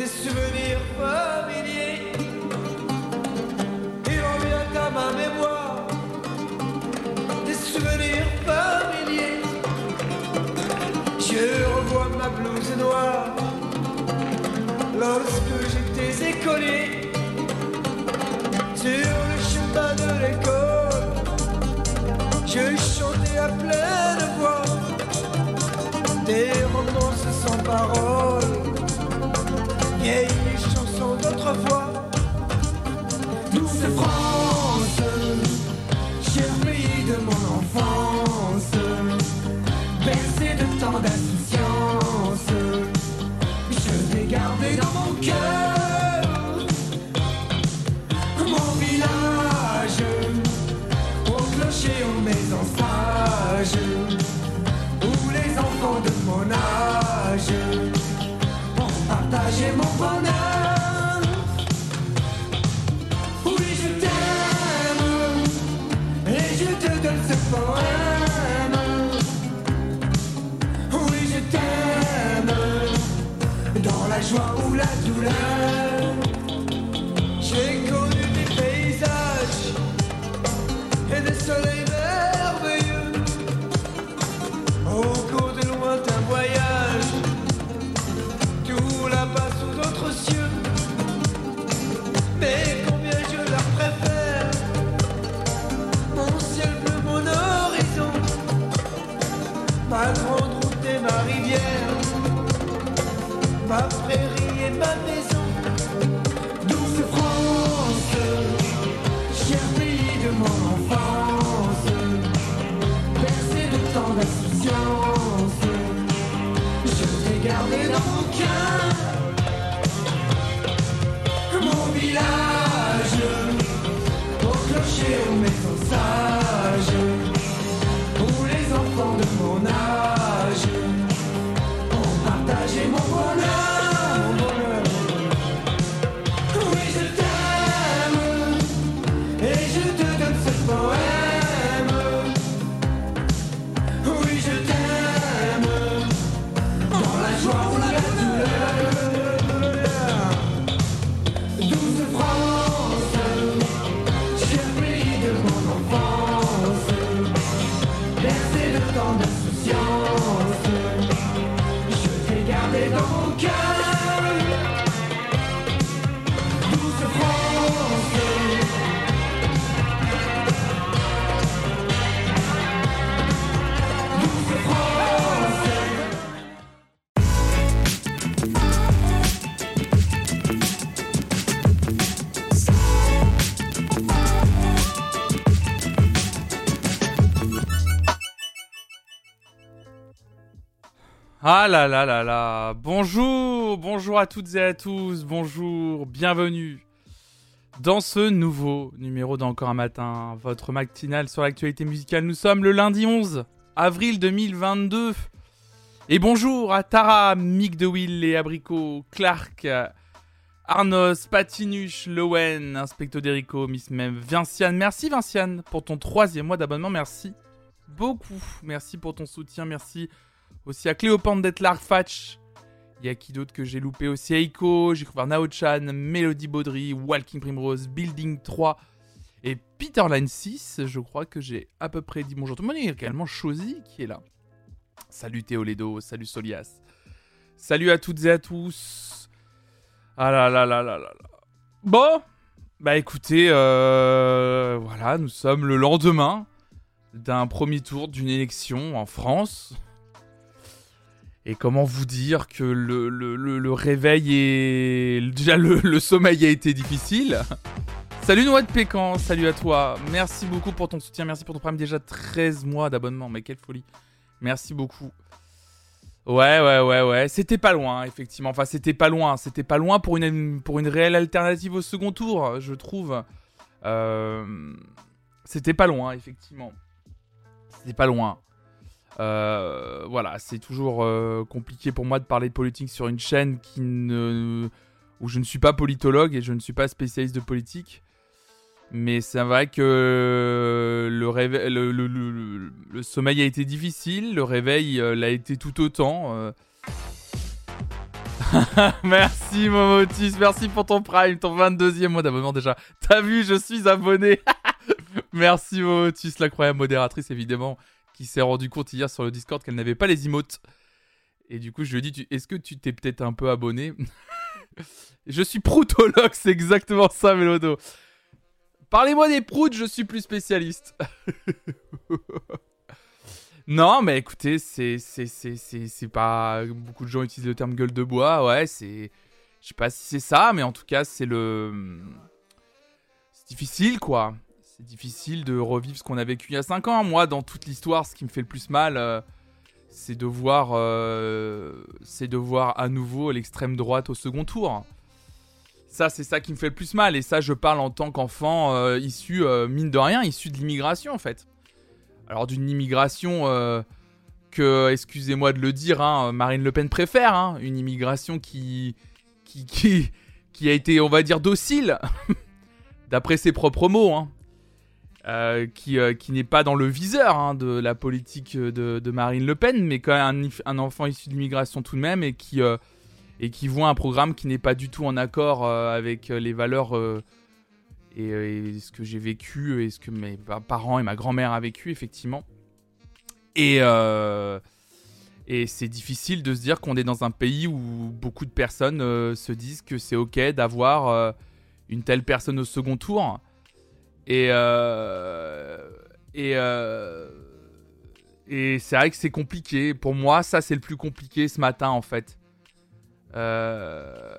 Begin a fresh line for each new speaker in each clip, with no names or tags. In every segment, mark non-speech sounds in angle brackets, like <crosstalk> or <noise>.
des souvenirs familiers. Il revient à ma mémoire des souvenirs familiers. Je revois ma blouse noire lorsque j'étais écolier sur le chemin de l'école. Je chantais à pleine voix des romances sans vieilles chansons d'autrefois. Douce France, joie ou la ma prairie
Ah là là là là Bonjour Bonjour à toutes et à tous Bonjour Bienvenue dans ce nouveau numéro d'Encore un matin, votre matinale sur l'actualité musicale. Nous sommes le lundi 11 avril 2022. Et bonjour à Tara, Mick DeWill et Abricot, Clark, Arnos, Patinuche, Lowen, Inspecto Derico, Miss Mem, Vinciane. Merci Vinciane pour ton troisième mois d'abonnement. Merci beaucoup. Merci pour ton soutien. Merci aussi à Cléopâtre d'être Larfatch. Il y a qui d'autre que j'ai loupé aussi? Eiko, j'ai couvert Nao-chan, Melody Baudry, Walking Primrose, Building 3 et Peterline 6. Je crois que j'ai à peu près dit bonjour tout le monde. Il y a également Chosy qui est là. Salut Théolédo, salut Solias. Salut à toutes et à tous. Ah là là là là là là. Bon, bah écoutez, euh, voilà, nous sommes le lendemain d'un premier tour d'une élection en France. Et comment vous dire que le, le, le, réveil est... Déjà, le, sommeil a été difficile. Salut Noix de Pécan, salut à toi. Merci beaucoup pour ton soutien, merci pour ton programme. Déjà 13 mois d'abonnement, mais quelle folie. Merci beaucoup. Ouais, ouais, ouais, ouais. C'était pas loin, effectivement. Enfin, c'était pas loin. C'était pas loin pour une, pour une réelle alternative au second tour, je trouve. Euh... C'était pas loin, effectivement. C'était pas loin. Euh, voilà, c'est toujours euh, compliqué pour moi de parler de politique sur une chaîne où je ne suis pas politologue et je ne suis pas spécialiste de politique. Mais c'est vrai que le, sommeil a été difficile, le réveil euh, l'a été tout autant. <laughs> merci Momotis, merci pour ton prime, ton 22e mois d'abonnement déjà. T'as vu, je suis abonné. <laughs> merci Momotis, l'incroyable modératrice évidemment, qui s'est rendu compte hier sur le Discord qu'elle n'avait pas les emotes. Et du coup, je lui ai dit, est-ce que tu t'es peut-être un peu abonné? <laughs> Je suis proutologue, c'est exactement ça, Mélodo. Parlez-moi des proutes, je suis plus spécialiste. <laughs> non, mais écoutez, c'est c'est c'est c'est pas beaucoup de gens utilisent le terme gueule de bois. Ouais, c'est je sais pas si c'est ça, mais en tout cas, c'est le c'est difficile quoi. C'est difficile de revivre ce qu'on a vécu il y a 5 ans. Moi, dans toute l'histoire, ce qui me fait le plus mal, euh, c'est de voir euh, c'est de voir à nouveau l'extrême droite au second tour. Ça, c'est ça qui me fait le plus mal. Et ça, je parle en tant qu'enfant euh, issu, mine de rien, issu de l'immigration, en fait. Alors, d'une immigration que, excusez-moi de le dire, hein, Marine Le Pen préfère. hein. une immigration qui, qui, qui, qui a été, on va dire, docile, <laughs> d'après ses propres mots. hein. Euh, qui, euh, qui n'est pas dans le viseur hein, de la politique de, Marine Le Pen, mais quand même un, enfant issu de l'immigration tout de même, et qui, euh, et qui voit un programme qui n'est pas du tout en accord avec les valeurs et, et ce que j'ai vécu et ce que mes pa- parents et ma grand-mère a vécu effectivement. Et, et c'est difficile de se dire qu'on est dans un pays où beaucoup de personnes se disent que c'est ok d'avoir une telle personne au second tour. Et, euh, et, euh, et c'est vrai que c'est compliqué. Pour moi, ça c'est le plus compliqué ce matin en fait. Euh,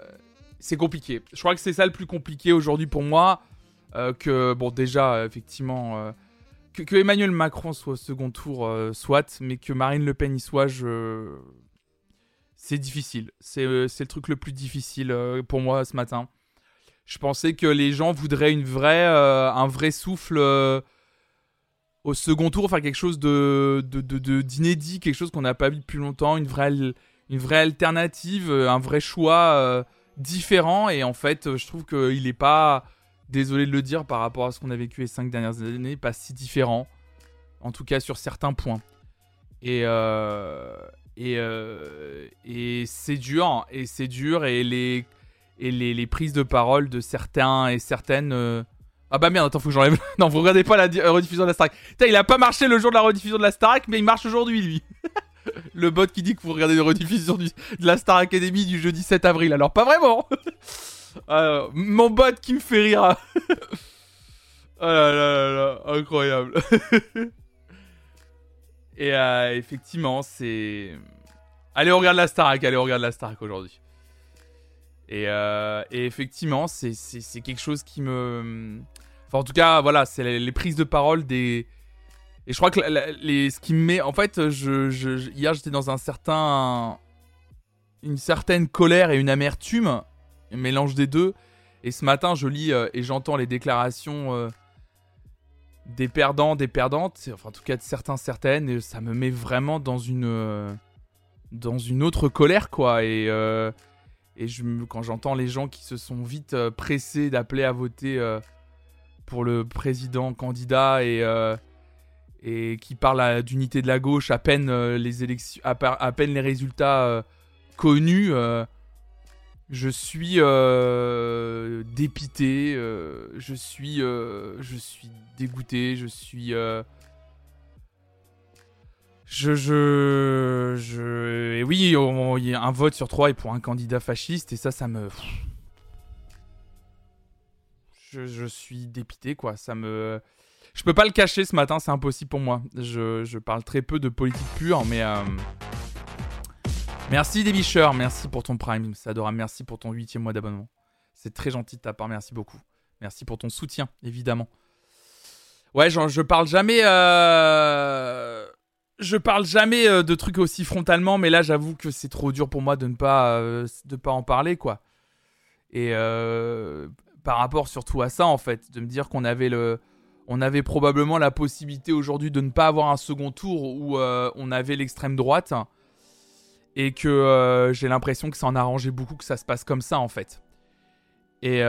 c'est compliqué. Je crois que c'est ça le plus compliqué aujourd'hui pour moi. que, bon, déjà, effectivement, que, Emmanuel Macron soit au second tour, soit, mais que Marine Le Pen y soit, je. C'est difficile. C'est le truc le plus difficile pour moi ce matin. Je pensais que les gens voudraient une euh, un vrai souffle euh, au second tour, faire quelque chose de de- de- d'inédit, quelque chose qu'on n'a pas vu depuis longtemps, une vraie une vraie alternative, euh, un vrai choix différent. Et en fait, je trouve qu'il n'est pas, désolé de le dire par rapport à ce qu'on a vécu les cinq dernières années, pas si différent. En tout cas, sur certains points. Et, et, et c'est dur, et c'est dur, et les, et les, les prises de parole de certains et certaines. euh, Ah bah merde, attends, faut que j'enlève. <laughs> non, vous regardez pas la euh, rediffusion de la Starac. Putain, il a pas marché le jour de la rediffusion de la Starac, mais il marche aujourd'hui, lui. <laughs> le bot qui dit que vous regardez la rediffusion de la Star Academy du jeudi 7 avril. Alors, pas vraiment. Alors, <laughs> mon bot qui me fait rire. oh là là là là, incroyable. Et euh, effectivement, c'est. Allez, on regarde la Starac, allez, on regarde la Starac aujourd'hui. Et, euh, et effectivement, c'est- quelque chose qui me. Enfin, en tout cas, voilà, c'est les, prises de parole des. Et je crois que les, ce qui me met. En fait, hier, j'étais dans un certain. Une certaine colère et une amertume, un mélange des deux. Et ce matin, je lis euh, et j'entends les déclarations euh, des perdants, des perdantes, enfin en tout cas de certains, certaines, et ça me met vraiment dans une dans une autre colère quoi. Et et quand j'entends les gens qui se sont vite euh, pressés d'appeler à voter euh, pour le président candidat et euh, qui parlent à- d'unité de la gauche à peine les élections, à, peine les résultats connus. je suis dépité, je suis, je suis dégoûté, je suis, je, je, je, et oui, un vote sur trois est pour un candidat fasciste et ça, ça me, je, je suis dépité quoi, ça me, je peux pas le cacher ce matin, c'est impossible pour moi. Je, je parle très peu de politique pure, mais euh, Merci Débicheur, merci pour ton prime, c'est adorable, merci pour ton huitième mois d'abonnement. C'est très gentil de ta part, merci beaucoup. Merci pour ton soutien, évidemment. Ouais, genre, je parle jamais... euh, Je parle jamais euh, de trucs aussi frontalement, mais là j'avoue que c'est trop dur pour moi de ne pas, euh, de pas en parler, quoi. Et euh, par rapport surtout à ça, en fait, de me dire qu'on avait avait probablement la possibilité aujourd'hui de ne pas avoir un second tour où on avait l'extrême droite et que j'ai l'impression que ça en a arrangé beaucoup que ça se passe comme ça en fait. Et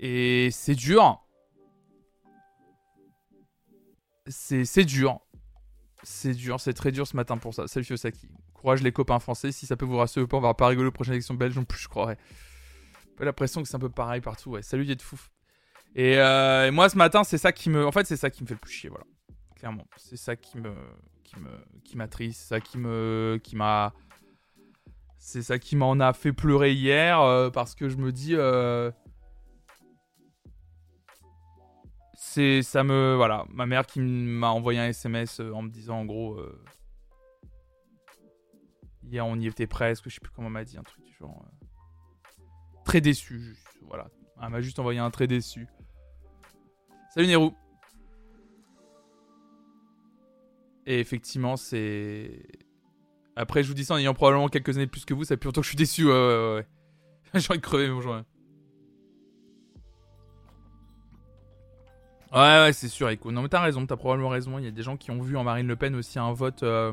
et c'est dur. C'est dur. C'est dur, c'est très dur ce matin pour ça. Salut Fiosaki. Courage les copains français. Si ça peut vous rassurer pas, on va pas rigoler aux prochaines élections belges non plus, je croirais. J'ai l'impression que c'est un peu pareil partout. Ouais. Salut, fou. Et, euh, et moi, ce matin, c'est ça qui me. En fait, c'est ça qui me fait le plus chier, voilà. Clairement. C'est ça qui me. qui me. qui m'attriste. C'est ça qui me. qui m'a. C'est ça qui m'en a fait pleurer hier. euh, parce que je me dis. euh, ça me voilà. Ma mère qui m'a envoyé un SMS euh, en me disant en gros euh, hier on y était presque je sais plus comment m'a dit un truc du genre euh, très déçu juste voilà. Elle m'a juste envoyé un très déçu. Salut Nérou et effectivement c'est après je vous dis ça en ayant probablement quelques années plus que vous ça fait longtemps que je suis déçu. Ouais ouais ouais, <laughs> j'ai envie de crever mon Ouais, ouais, c'est sûr, Echo. Non, mais t'as raison, t'as probablement raison. Il y a des gens qui ont vu en Marine Le Pen aussi un vote. euh,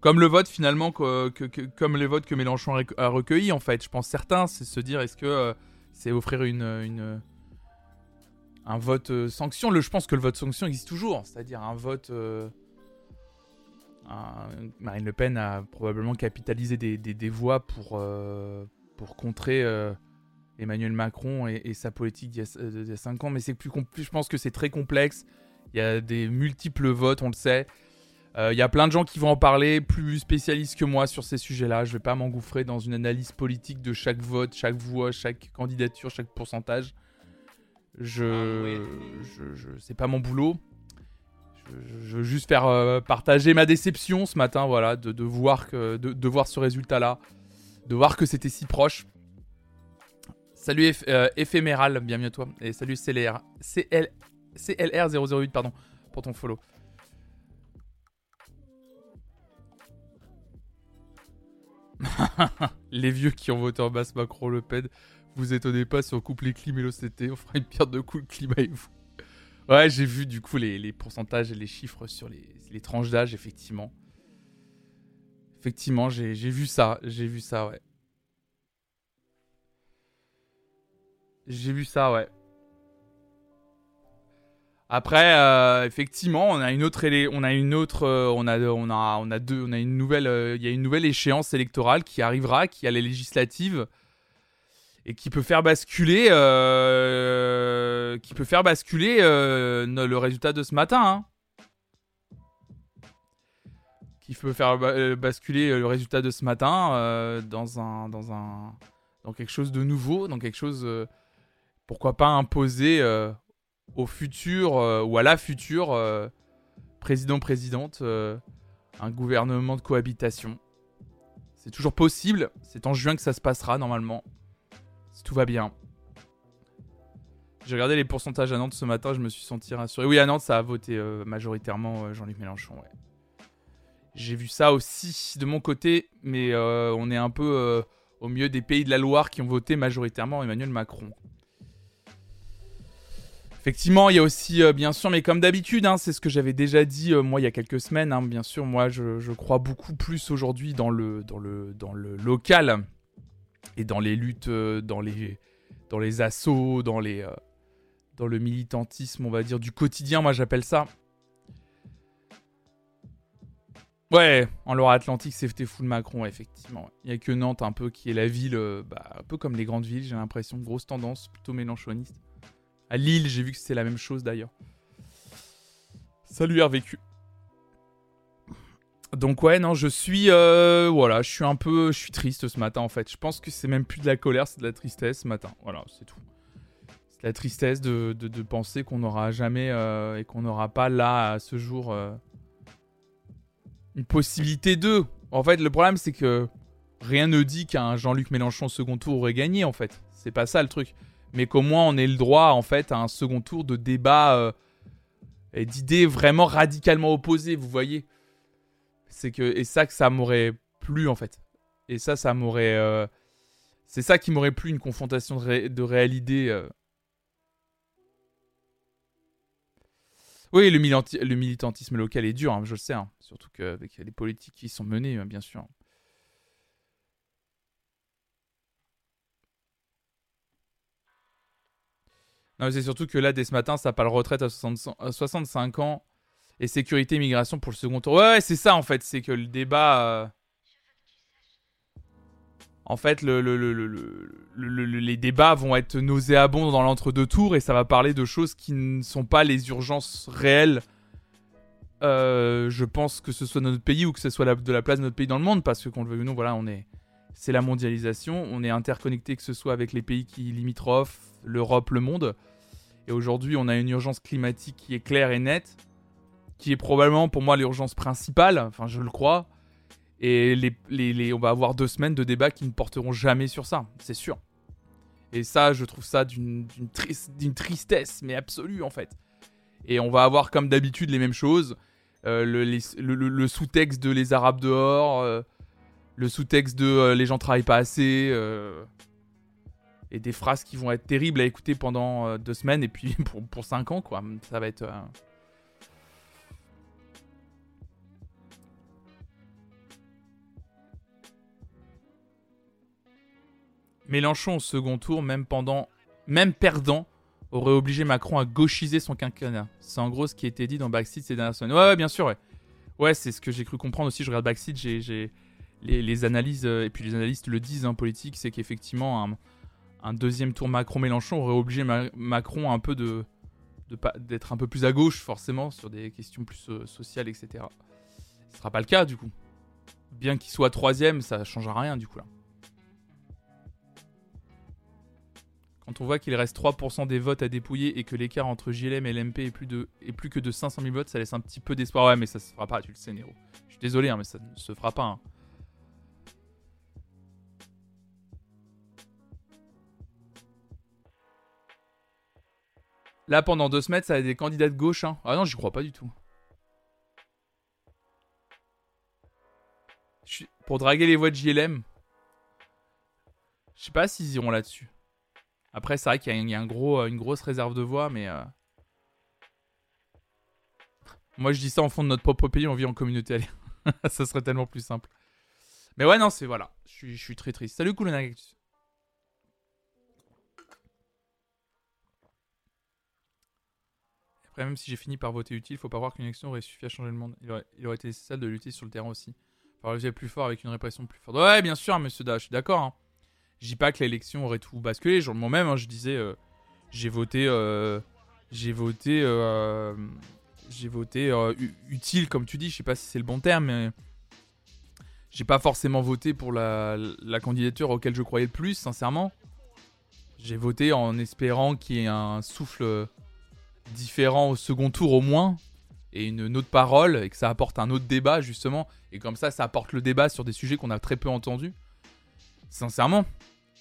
Comme le vote finalement, comme les votes que Mélenchon a rec- a recueillis en fait. Je pense certains, c'est se dire est-ce que euh, c'est offrir une, un vote euh, sanction? Le, je pense que le vote sanction existe toujours, c'est-à-dire un vote. Marine Le Pen a probablement capitalisé des, des- voix pour, pour contrer Emmanuel Macron et, et sa politique d'il y, a- euh, d'il y a 5 ans, mais c'est plus compl- je pense que c'est très complexe. Il y a des multiples votes, on le sait. Euh, Il y a plein de gens qui vont en parler, plus spécialistes que moi sur ces sujets-là. Je vais pas m'engouffrer dans une analyse politique de chaque vote, chaque voix, chaque candidature, chaque pourcentage. Je, je, je- c'est pas mon boulot. Je, je veux juste faire euh, partager ma déception ce matin, voilà, de, de voir que, de, de voir ce résultat-là, de voir que c'était si proche. Salut F- euh, bienvenue à toi. Et salut CLR, CL, CLR008, pardon, pour ton follow. <laughs> les vieux qui ont voté en basse Macron Le Pen, vous étonnez pas si on coupe les clim et l'OCT, on fera une pierre de coup le climat et vous. Ouais, j'ai vu du coup les, pourcentages et les chiffres sur les, les tranches d'âge, effectivement. Effectivement, j'ai vu ça, j'ai vu ça, ouais. J'ai vu ça, ouais. Après, euh, effectivement, on a une autre, on a une autre, euh, on a, on une nouvelle, euh, il y a une nouvelle échéance électorale qui arrivera, qui a les législatives et qui peut faire basculer, qui peut faire basculer le résultat de ce matin. hein. Qui peut faire ba- basculer le résultat de ce matin dans un, dans quelque chose de nouveau, dans quelque chose, pourquoi pas imposer euh, au futur euh, ou à la future euh, président-présidente un gouvernement de cohabitation. C'est toujours possible. C'est en juin que ça se passera normalement. Si tout va bien. J'ai regardé les pourcentages à Nantes ce matin, je me suis senti rassuré. Oui, à Nantes, ça a voté majoritairement Jean-Luc Mélenchon. J'ai vu ça aussi de mon côté, mais on est un peu au milieu des pays de la Loire qui ont voté majoritairement Emmanuel Macron. Effectivement, il y a aussi, euh, bien sûr, mais comme d'habitude, hein, c'est ce que j'avais déjà dit euh, moi il y a quelques semaines. hein, bien sûr, moi je, crois beaucoup plus aujourd'hui dans le, local et dans les luttes, euh, dans les, assauts, dans, le militantisme, on va dire, du quotidien, moi j'appelle ça. Ouais, en Loire-Atlantique, c'était full Macron, effectivement. Il n'y a que Nantes, un peu, qui est la ville, bah, un peu comme les grandes villes, j'ai l'impression. Grosse tendance, plutôt mélenchoniste. À Lille, j'ai vu que c'était la même chose d'ailleurs. Salut RVQ. Donc ouais, non, je suis, euh, voilà, je suis un peu, je suis triste ce matin en fait. Je pense que c'est même plus de la colère, c'est de la tristesse ce matin. Voilà, c'est tout. C'est la tristesse de, de- penser qu'on n'aura jamais euh, et qu'on n'aura pas là à ce jour euh, une possibilité de. En fait, le problème c'est que rien ne dit qu'un Jean-Luc Mélenchon second tour aurait gagné en fait. C'est pas ça le truc mais qu'au moins on ait le droit en fait à un second tour de débat euh, et d'idées vraiment radicalement opposées, vous voyez. C'est que et ça que ça m'aurait plu en fait. Et ça, ça m'aurait, euh, c'est ça qui m'aurait plu une confrontation de, ré- euh. Oui, le, militantisme local est dur, hein, je le sais, hein. surtout qu'avec les politiques qui sont menées, hein, bien sûr. Non, mais c'est surtout que là, dès ce matin, ça parle retraite à 60 à 65 ans Et sécurité, immigration pour le second tour. Ouais, ouais, c'est ça en fait. C'est que le débat. euh, En fait, le, le- le- le- le- le- le- les débats vont être nauséabonds dans l'entre-deux tours et ça va parler de choses qui ne sont pas les urgences réelles. Euh, je pense que ce soit notre pays ou que ce soit de la place de notre pays dans le monde, parce que qu'on le veuille ou non, voilà, on est, c'est la mondialisation, on est interconnecté que ce soit avec les pays qui limitrophes, l'Europe, le monde. Et aujourd'hui, on a une urgence climatique qui est claire et nette, qui est probablement pour moi l'urgence principale, enfin je le crois. Et on va avoir deux semaines de débats qui ne porteront jamais sur ça, c'est sûr. Et ça, je trouve ça d'une d'une tris- d'une tristesse, mais absolue en fait. Et on va avoir comme d'habitude les mêmes choses. Euh, le, sous-texte de les Arabes dehors, euh, le sous-texte de euh, les gens travaillent pas assez, et des phrases qui vont être terribles à écouter pendant euh, deux semaines, et puis <laughs> pour, pour cinq ans, quoi. Ça va être. euh, Mélenchon au second tour, même pendant, même perdant, aurait obligé Macron à gauchiser son quinquennat. C'est en gros ce qui a été dit dans Backseat ces dernières semaines. Ouais, ouais, bien sûr, ouais. Ouais, c'est ce que j'ai cru comprendre aussi. Je regarde Backseat, j'ai, les, les analyses euh, et puis les analystes le disent en politique, c'est qu'effectivement un deuxième tour Macron-Mélenchon aurait obligé Ma- Macron un peu de, d'être un peu plus à gauche forcément sur des questions plus euh, sociales, etc. Ce sera pas le cas du coup. Bien qu'il soit troisième, ça changera rien du coup là. Quand on voit qu'il reste 3% des votes à dépouiller et que l'écart entre JLM et l'MP est plus, de, plus que de 500 000 votes, ça laisse un petit peu d'espoir. Ouais, mais ça se fera pas, tu le sais, Nero. Je suis désolé, hein, mais ça ne se fera pas. hein. Là, pendant deux semaines, ça a des candidats de gauche. Hein. Ah non, j'y crois pas du tout. Pour draguer les voix de JLM, je sais pas s'ils iront là-dessus. Après, c'est vrai qu'il y a, un- gros, euh, une grosse réserve de voix, mais. euh, Moi, je dis ça en fond de notre propre pays, on vit en communauté <laughs> ça serait tellement plus simple. Mais ouais, non, c'est voilà. Je suis, très triste. Salut, Coolonactus. Même si j'ai fini par voter utile, faut pas voir qu'une élection aurait suffi à changer le monde. Il aurait, été nécessaire de lutter sur le terrain aussi. Faut levier plus fort avec une répression plus forte. Ouais, bien sûr, monsieur Da, je suis d'accord. hein. Je dis pas que l'élection aurait tout basculé. Genre, moi-même, hein, je disais, euh, j'ai voté, euh, j'ai voté, euh, j'ai voté utile, comme tu dis. Je sais pas si c'est le bon terme, mais j'ai pas forcément voté pour la candidature auquel je croyais le plus, sincèrement. J'ai voté en espérant qu'il y ait un souffle différent au second tour au moins et une, autre parole et que ça apporte un autre débat justement et comme ça ça apporte le débat sur des sujets qu'on a très peu entendus. Sincèrement.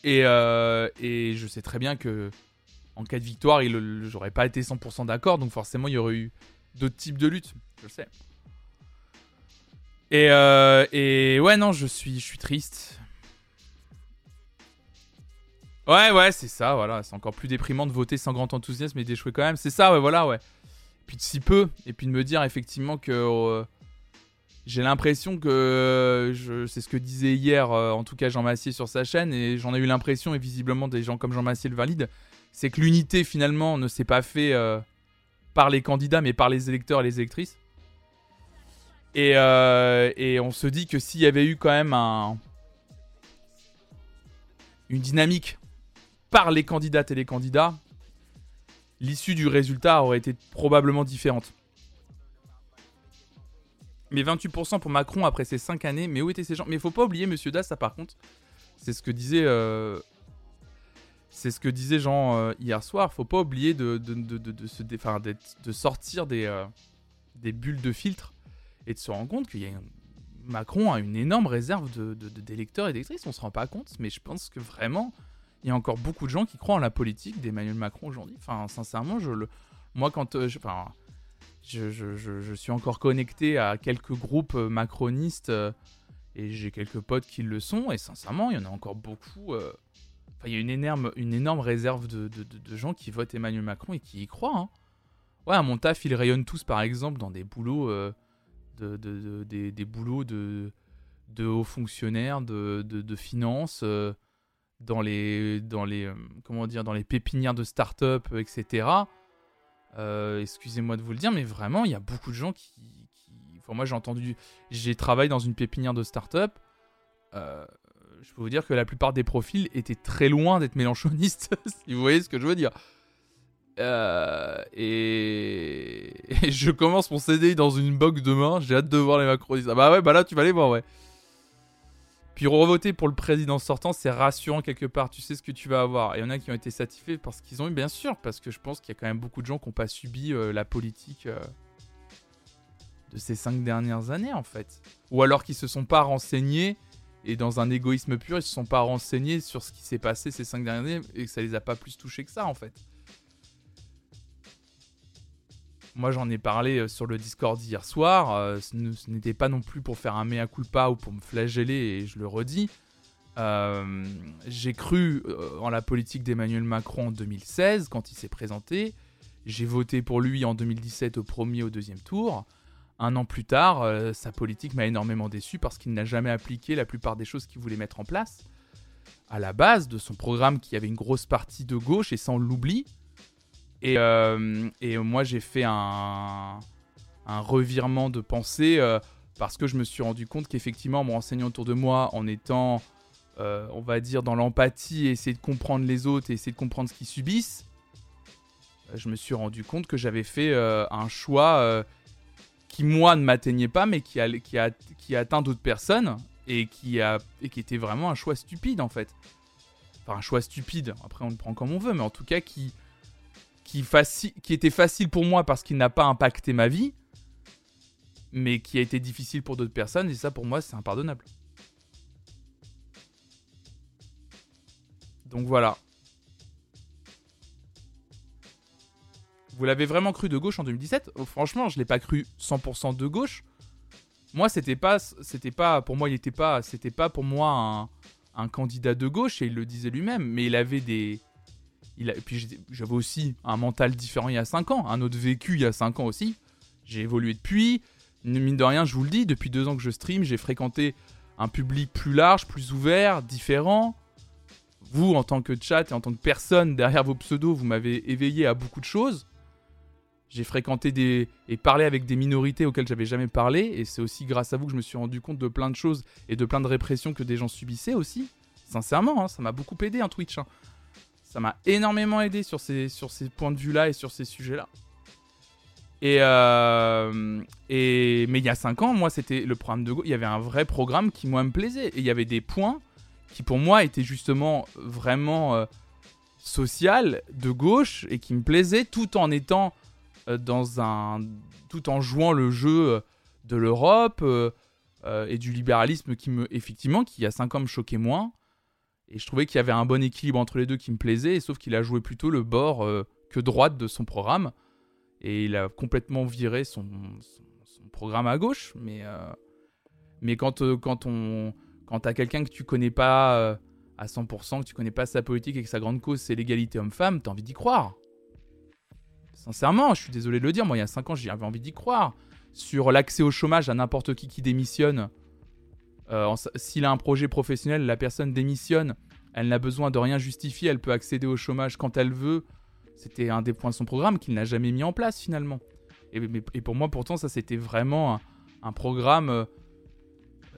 Et, euh, et je sais très bien que en cas de victoire j'aurais pas été 100% d'accord donc forcément il y aurait eu d'autres types de luttes. Je le sais. Et, euh, et ouais non je suis je suis triste Ouais, ouais, c'est ça, voilà. C'est encore plus déprimant de voter sans grand enthousiasme et d'échouer quand même. C'est ça, ouais, voilà, ouais. Puis de si peu, et puis de me dire effectivement que euh, j'ai l'impression que je, c'est ce que disait hier, euh, en tout cas Jean Massier sur sa chaîne, et j'en ai eu l'impression, et visiblement des gens comme Jean Massier le valident, c'est que l'unité finalement ne s'est pas fait euh, par les candidats, mais par les électeurs et les électrices. Et, euh, et on se dit que s'il y avait eu quand même un, une dynamique par les candidates et les candidats, l'issue du résultat aurait été probablement différente. Mais 28% pour Macron après ces 5 années, mais où étaient ces gens? Mais faut pas oublier, Monsieur Das, ça par contre, c'est ce que disait, euh, c'est ce que disait Jean euh, hier soir. Faut pas oublier de, de, de, de, se de sortir des, euh, des bulles de filtre et de se rendre compte qu'il y a Macron a une énorme réserve de- d'électeurs et d'électrices. On se rend pas compte, mais je pense que vraiment il y a encore beaucoup de gens qui croient en la politique d'Emmanuel Macron aujourd'hui. Enfin, sincèrement, je le, moi, quand, euh, je, enfin, je, je- je- suis encore connecté à quelques groupes euh, macronistes euh, et j'ai quelques potes qui le sont. Et sincèrement, il y en a encore beaucoup. Enfin, il y a une énorme, une énorme réserve de, de- de- gens qui votent Emmanuel Macron et qui y croient. hein. Ouais, à mon taf, ils rayonnent tous, par exemple, dans des boulots, de, de- de- des, des boulots de, hauts fonctionnaires, de, de finances. Dans les dans les euh, comment dire dans les pépinières de start-up euh, etc Euh, Excusez-moi de vous le dire, mais vraiment, il y a beaucoup de gens qui. moi, j'ai entendu. J'ai travaillé dans une pépinière de start-up. Je peux vous dire que la plupart des profils étaient très loin d'être mélanchonistes, <laughs> si vous voyez ce que je veux dire. Et... <laughs> et je commence mon CDI dans une box demain. J'ai hâte de voir les macronistes. Ah bah ouais, bah là, tu vas les voir, ouais. Puis revoter pour le président sortant, c'est rassurant quelque part. Tu sais ce que tu vas avoir. Et il y en a qui ont été satisfaits parce qu'ils ont eu, bien sûr, parce que je pense qu'il y a quand même beaucoup de gens qui n'ont pas subi euh, la politique euh, de ces cinq dernières années, en fait. Ou alors qui se sont pas renseignés et dans un égoïsme pur, ils se sont pas renseignés sur ce qui s'est passé ces cinq dernières années et que ça les a pas plus touchés que ça, en fait. Moi, j'en ai parlé euh, sur le Discord hier soir. euh, ce n'était pas non plus pour faire un mea culpa ou pour me flageller, et je le redis. Euh, J'ai cru en la politique d'Emmanuel Macron en 2016 quand il s'est présenté. J'ai voté pour lui en 2017 au premier au deuxième tour. Un an plus tard, sa politique m'a énormément déçu parce qu'il n'a jamais appliqué la plupart des choses qu'il voulait mettre en place. À la base de son programme qui avait une grosse partie de gauche et ça on l'oublie. Et, euh, et moi j'ai fait un, revirement de pensée euh, parce que je me suis rendu compte qu'effectivement en me renseignant autour de moi, en étant, euh, on va dire, dans l'empathie essayer de comprendre les autres et essayer de comprendre ce qu'ils subissent, je me suis rendu compte que j'avais fait un choix qui moi ne m'atteignait pas mais qui a, qui a, qui a atteint d'autres personnes et qui, a, et qui était vraiment un choix stupide en fait. Enfin un choix stupide, après on le prend comme on veut, mais en tout cas qui, qui, était facile pour moi parce qu'il n'a pas impacté ma vie, mais qui a été difficile pour d'autres personnes, et ça pour moi c'est impardonnable. Donc voilà. Vous l'avez vraiment cru de gauche en 2017 Oh, Franchement, je l'ai pas cru 100% de gauche. Moi, c'était pas, c'était pas, pour moi, il était pas, c'était pas pour moi un candidat de gauche et il le disait lui-même. Mais il avait des, il a, et puis j'avais aussi un mental différent il y a 5 ans, un autre vécu il y a 5 ans aussi. J'ai évolué depuis. Mine de rien, je vous le dis, depuis deux ans que je stream, j'ai fréquenté un public plus large, plus ouvert, différent. Vous, en tant que chat et en tant que personne derrière vos pseudos, vous m'avez éveillé à beaucoup de choses. J'ai fréquenté des et parlé avec des minorités auxquelles j'avais jamais parlé, et c'est aussi grâce à vous que je me suis rendu compte de plein de choses et de plein de répressions que des gens subissaient aussi. Sincèrement, hein, ça m'a beaucoup aidé un Twitch. hein. Ça m'a énormément aidé sur ces, sur ces points de vue-là et sur ces sujets-là. Et, euh, et mais il y a 5 ans, moi, c'était le programme de gauche. Il y avait un vrai programme qui, moi, me plaisait. Et il y avait des points qui, pour moi, étaient justement vraiment euh, social, de gauche, et qui me plaisaient tout en étant euh, dans un. tout en jouant le jeu euh, de l'Europe et du libéralisme qui me. effectivement, qui il y a 5 ans me choquait moins. Et je trouvais qu'il y avait un bon équilibre entre les deux qui me plaisait, sauf qu'il a joué plutôt le bord euh, que droite de son programme. Et il a complètement viré son, programme à gauche. Mais, euh, mais quand, euh, quand, quand t'as quelqu'un que tu connais pas à 100%, que tu connais pas sa politique et que sa grande cause c'est l'égalité homme-femme, t'as envie d'y croire. Sincèrement, je suis désolé de le dire, moi il y a 5 ans j'avais envie d'y croire. Sur l'accès au chômage à n'importe qui qui démissionne, euh, s'il a un projet professionnel, la personne démissionne, elle n'a besoin de rien justifier, elle peut accéder au chômage quand elle veut. C'était un des points de son programme qu'il n'a jamais mis en place finalement. Et, pour moi, pourtant, ça c'était vraiment un, programme euh,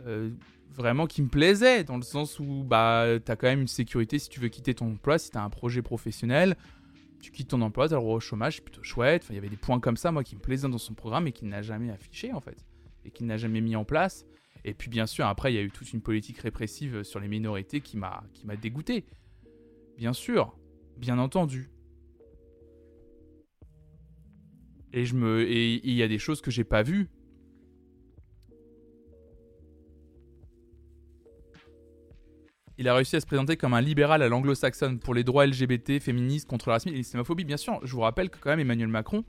euh, vraiment qui me plaisait, dans le sens où bah, tu quand même une sécurité si tu veux quitter ton emploi, si tu as un projet professionnel, tu quittes ton emploi, tu as le droit au chômage, c'est plutôt chouette. Enfin, il y avait des points comme ça, moi, qui me plaisaient dans son programme et qu'il n'a jamais affiché en fait, et qu'il n'a jamais mis en place. Et puis bien sûr, après, il y a eu toute une politique répressive sur les minorités qui m'a dégoûté. Bien sûr, bien entendu. Et je me et il y a des choses que j'ai pas vues. Il a réussi à se présenter comme un libéral à l'anglo-saxonne pour les droits LGBT, féministes, contre le racisme et l'islamophobie. Bien sûr, je vous rappelle que quand même Emmanuel Macron,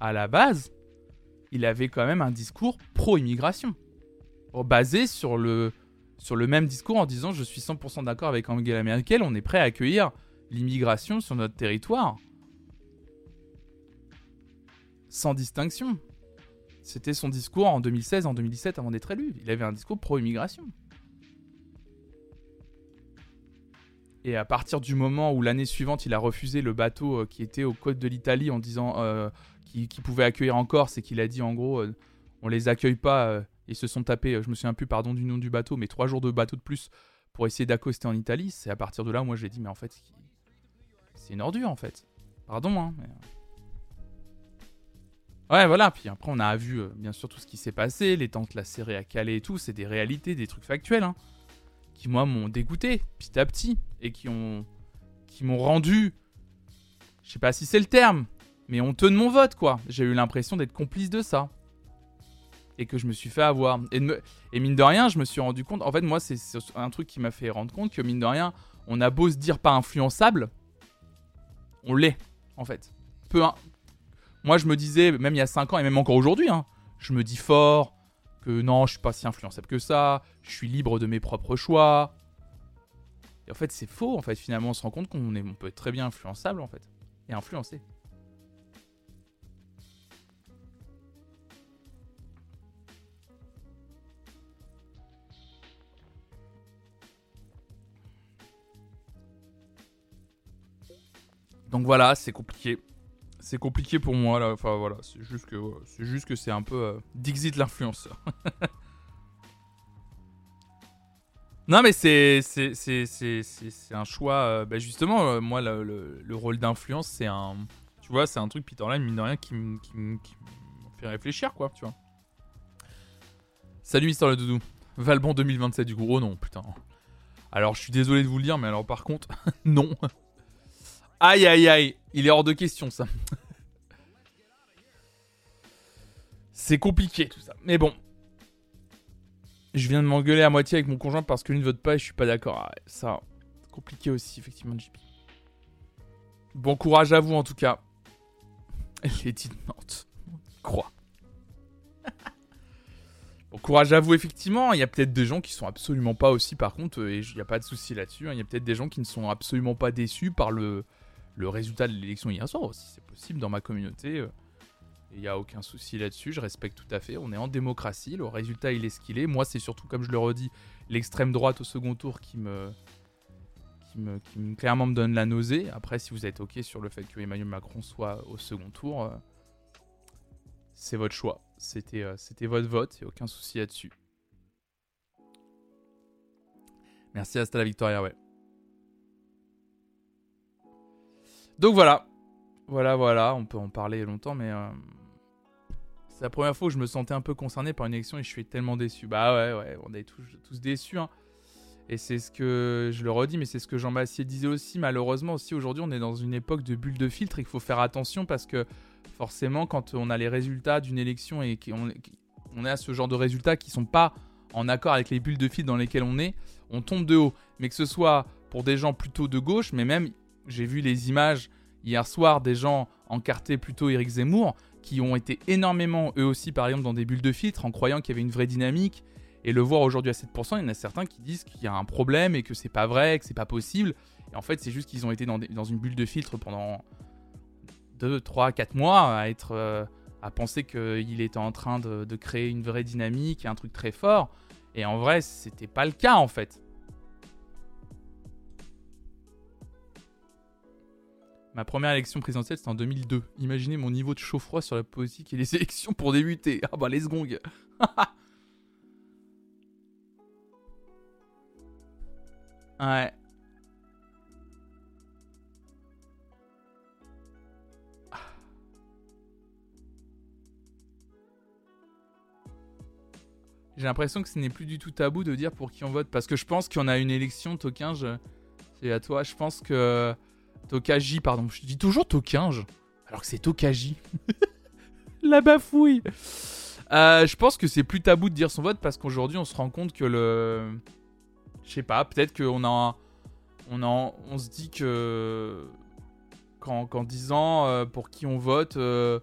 à la base, il avait quand même un discours pro-immigration basé sur le, même discours en disant je suis 100% d'accord avec Angela Merkel, on est prêt à accueillir l'immigration sur notre territoire. Sans distinction. C'était son discours en 2016, en 2017 avant d'être élu. Il avait un discours pro-immigration. Et à partir du moment où l'année suivante, il a refusé le bateau euh, qui était aux côtes de l'Italie en disant euh, qu'il pouvait accueillir encore, c'est qu'il a dit en gros, euh, on les accueille pas. euh, ils se sont tapés, euh, je me souviens plus, pardon, du nom du bateau, mais trois jours de bateau de plus pour essayer d'accoster en Italie. C'est à partir de là, moi, j'ai dit, mais en fait, c'est une ordure, en fait. Pardon, hein. mais- Ouais, voilà. Puis après, on a vu, euh, bien sûr, tout ce qui s'est passé, les tentes la serrée à Calais et tout. C'est des réalités, des trucs factuels, hein, qui, moi, m'ont dégoûté, petit à petit, et qui ont. qui m'ont rendu. Je sais pas si c'est le terme, mais honteux de mon vote, quoi. J'ai eu l'impression d'être complice de ça. Et que je me suis fait avoir. Et, me- et mine de rien, je me suis rendu compte. En fait, moi, c'est un truc qui m'a fait rendre compte que, mine de rien, on a beau se dire pas influençable, on l'est, en fait. Peu, un- moi, je me disais, même il y a 5 ans, et même encore aujourd'hui, hein, je me dis fort que non, je suis pas si influençable que ça, je suis libre de mes propres choix. Et en fait, c'est faux, en fait. Finalement, on se rend compte qu'on on peut être très bien influençable, en fait. Et influencé. Donc voilà, c'est compliqué. C'est compliqué pour moi là. Enfin voilà, c'est juste que c'est un peu euh, Dixit l'influenceur. <laughs> non mais c'est un choix. euh, bah, justement, euh, moi le, le- le rôle d'influence c'est un tu vois c'est un truc Peter Line mine de rien qui me fait réfléchir quoi tu vois. Salut Mister le Doudou. Valbon 2027 du coup. Oh non putain. Alors je suis désolé de vous le dire mais alors par contre <laughs> non. Aïe aïe aïe, il est hors de question ça. <laughs> C'est compliqué tout ça. Mais bon. Je viens de m'engueuler à moitié avec mon conjoint parce que lui ne vote pas et je suis pas d'accord. Ah ça, compliqué aussi, effectivement, JP. Bon courage à vous en tout cas. Les de Nantes. Croix. <laughs> Bon courage à vous, effectivement. Il y a peut-être des gens qui sont absolument pas aussi, par contre, euh, et il n'y a pas de souci là-dessus. hein. Il y a peut-être des gens qui ne sont absolument pas déçus par le, le résultat de l'élection hier soir aussi. C'est possible dans ma communauté. euh, Il n'y a aucun souci là-dessus. Je respecte tout à fait. On est en démocratie. Le résultat, il est ce qu'il est. Moi, c'est surtout, comme je le redis, l'extrême droite au second tour qui me, qui me, qui me- clairement me donne la nausée. Après, si vous êtes OK sur le fait que Emmanuel Macron soit au second tour, euh, c'est votre choix. C'était euh, c'était votre vote. Il n'y a aucun souci là-dessus. Merci, hasta la victoria, ouais. Donc voilà. Voilà, voilà. On peut en parler longtemps, mais. euh, c'est la première fois où je me sentais un peu concerné par une élection et je suis tellement déçu. Bah ouais, ouais, on est tous, déçus. hein. Et c'est ce que, je le redis, mais c'est ce que Jean Massier disait aussi. Malheureusement aussi, aujourd'hui, on est dans une époque de bulle de filtre et qu'il faut faire attention parce que forcément, quand on a les résultats d'une élection et qu'on on est à ce genre de résultats qui sont pas en accord avec les bulles de filtre dans lesquelles on est, on tombe de haut. Mais que ce soit pour des gens plutôt de gauche, mais même, j'ai vu les images hier soir des gens encartés plutôt Éric Zemmour qui ont été énormément, eux aussi, par exemple, dans des bulles de filtre en croyant qu'il y avait une vraie dynamique. Et le voir aujourd'hui à 7%, il y en a certains qui disent qu'il y a un problème et que c'est pas vrai, que c'est pas possible. Et en fait, c'est juste qu'ils ont été dans une bulle de filtre pendant 2, 3, 4 mois à être. euh, à penser qu'il était en train de, de créer une vraie dynamique et un truc très fort. Et en vrai, c'était pas le cas en fait. Ma première élection présidentielle, c'était en 2002. Imaginez mon niveau de chaud-froid sur la politique et les <laughs> élections pour débuter. Ah bah les gongs. <laughs> ouais. J'ai l'impression que ce n'est plus du tout tabou de dire pour qui on vote. Parce que je pense qu'il y en a une élection, Tokinge. C'est à toi. Je pense que. Tokaji, pardon. Je dis toujours Tokinge. Alors que c'est Tokaji. <laughs> La bafouille. Euh, je pense que c'est plus tabou de dire son vote parce qu'aujourd'hui on se rend compte que le. Je sais pas, peut-être qu'on a. On, a, on se dit que. Qu'en qu'en disant euh, pour qui on vote, euh,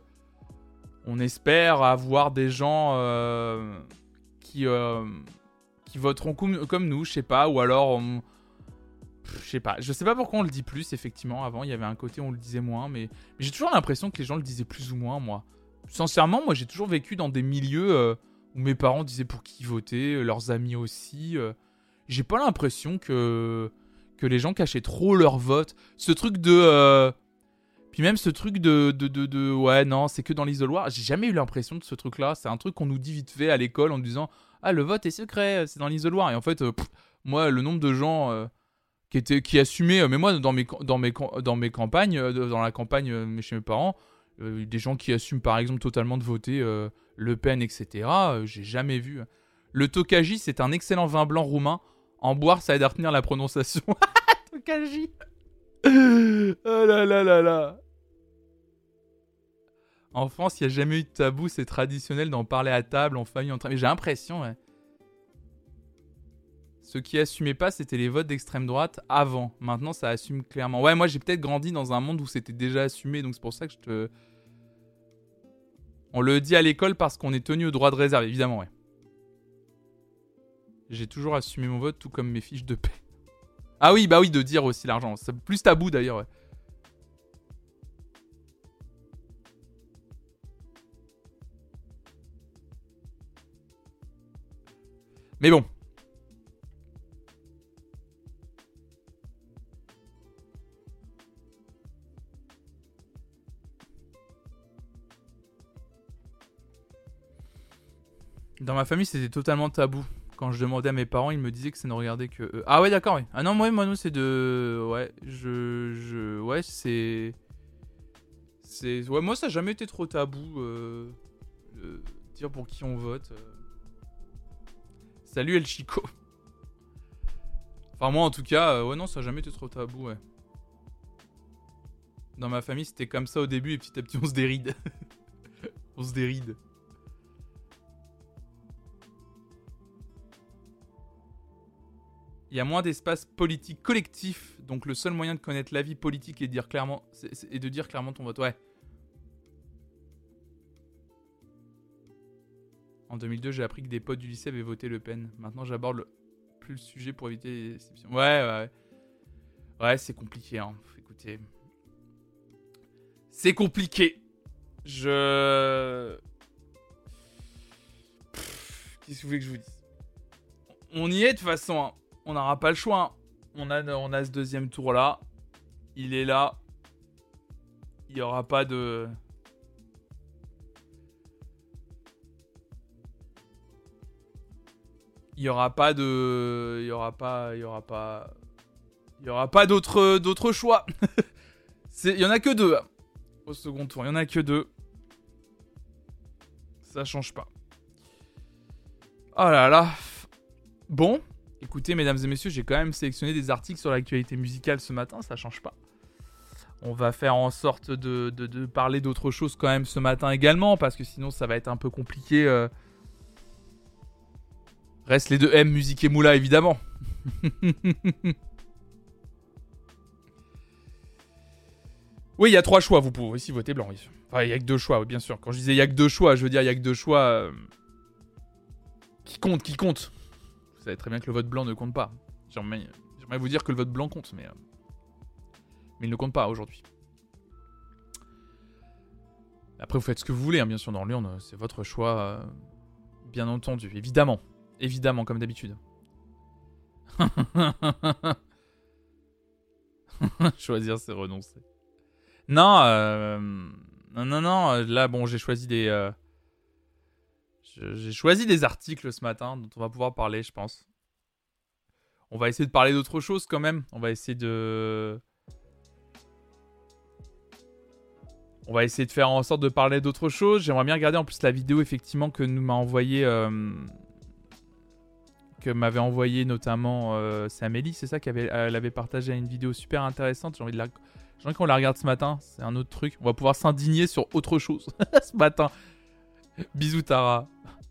on espère avoir des gens. qui, qui voteront comme, comme nous, je sais pas, ou alors on- je sais pas, je sais pas pourquoi on le dit plus effectivement. Avant, il y avait un côté où on le disait moins, mais, j'ai toujours l'impression que les gens le disaient plus ou moins, moi. Sincèrement, moi j'ai toujours vécu dans des milieux euh, où mes parents disaient pour qui voter, euh, leurs amis aussi. euh. j'ai pas l'impression que que les gens cachaient trop leur vote. Ce truc de. Puis même ce truc de, de, de, Ouais, non, c'est que dans l'isoloir. J'ai jamais eu l'impression de ce truc-là. C'est un truc qu'on nous dit vite fait à l'école en disant Ah, le vote est secret, c'est dans l'isoloir. Et en fait, moi, le nombre de gens. Qui, étaient, qui assumaient, euh, mais moi dans mes, dans mes, dans mes campagnes, euh, dans la campagne euh, chez mes parents, euh, des gens qui assument par exemple totalement de voter euh, Le Pen, etc., euh, j'ai jamais vu. Le Tokaji, c'est un excellent vin blanc roumain. En boire, ça aide à retenir la prononciation. <laughs> Tokaji Oh là là là là En France, il n'y a jamais eu de tabou, c'est traditionnel d'en parler à table, en famille, en train. Mais j'ai l'impression, ouais. Ceux qui assumaient pas, c'était les votes d'extrême droite avant. Maintenant, ça assume clairement. Ouais, moi, j'ai peut-être grandi dans un monde où c'était déjà assumé, donc c'est pour ça que je te. On le dit à l'école parce qu'on est tenu au droit de réserve, évidemment, ouais. J'ai toujours assumé mon vote, tout comme mes fiches de paix. <laughs> Ah oui, bah oui, de dire aussi l'argent. C'est plus tabou d'ailleurs, ouais. Mais bon. Dans ma famille, c'était totalement tabou. Quand je demandais à mes parents, ils me disaient que ça ne regardait que eux. Ah ouais, d'accord, oui. Ah non, moi, moi, non, c'est de... Ouais, je... je... Ouais, c'est... C'est... Ouais, moi, ça n'a jamais été trop tabou. Euh... dire pour qui on vote. euh. Salut El Chico. Enfin, moi, en tout cas, euh, ouais, non, ça n'a jamais été trop tabou, ouais. Dans ma famille, c'était comme ça au début, et petit à petit, on se déride. <laughs> on se déride. Il y a moins d'espace politique collectif, donc le seul moyen de connaître la vie politique et de dire clairement, et de dire clairement ton vote. Ouais. En 2002, j'ai appris que des potes du lycée avaient voté Le Pen. Maintenant, j'aborde plus le sujet pour éviter les déceptions. Ouais, ouais. Ouais, c'est compliqué, hein. Écoutez. C'est compliqué. Je. Qu'est-ce que vous voulez que je vous dise? On y est de toute façon. hein. On n'aura pas le choix. hein. On a, on a ce deuxième tour là. Il est là. Il n'y aura pas de. Il y aura pas de. Il y aura pas. Il y aura pas. Il y aura pas d'autre d'autre choix. <laughs> Il y en a que deux hein, au second tour. Il y en a que deux. Ça change pas. Oh là là. Bon, écoutez, mesdames et messieurs, j'ai quand même sélectionné des articles sur l'actualité musicale ce matin. Ça change pas. On va faire en sorte de, parler d'autre chose quand même ce matin également, parce que sinon ça va être un peu compliqué. euh. Reste les deux M, musique et moula, évidemment. <laughs> oui, il y a trois choix, vous pouvez aussi voter blanc. oui. Enfin, il y a que deux choix, bien sûr. Quand je disais il y a que deux choix, je veux dire il y a que deux choix euh, qui comptent, qui comptent. Très bien que le vote blanc ne compte pas. J'aimerais vous dire que le vote blanc compte, mais, euh, mais il ne compte pas aujourd'hui. Après, vous faites ce que vous voulez, hein, bien sûr, dans l'urne, c'est votre choix, euh, bien entendu, évidemment. Évidemment, comme d'habitude. <laughs> Choisir, c'est renoncer. Non, euh, non, non, euh, Là, bon, j'ai choisi des. J'ai choisi des articles ce matin dont on va pouvoir parler, je pense. On va essayer de parler d'autre chose quand même. On va essayer de. On va essayer de faire en sorte de parler d'autre chose. J'aimerais bien regarder en plus la vidéo effectivement que nous m'a envoyé. euh, que m'avait envoyé notamment euh, c'est Amélie, c'est ça qu'elle avait, avait partagé une vidéo super intéressante. J'ai envie de la, j'ai envie qu'on la regarde ce matin. C'est un autre truc. On va pouvoir s'indigner sur autre chose <laughs> ce matin. Bisous Tara.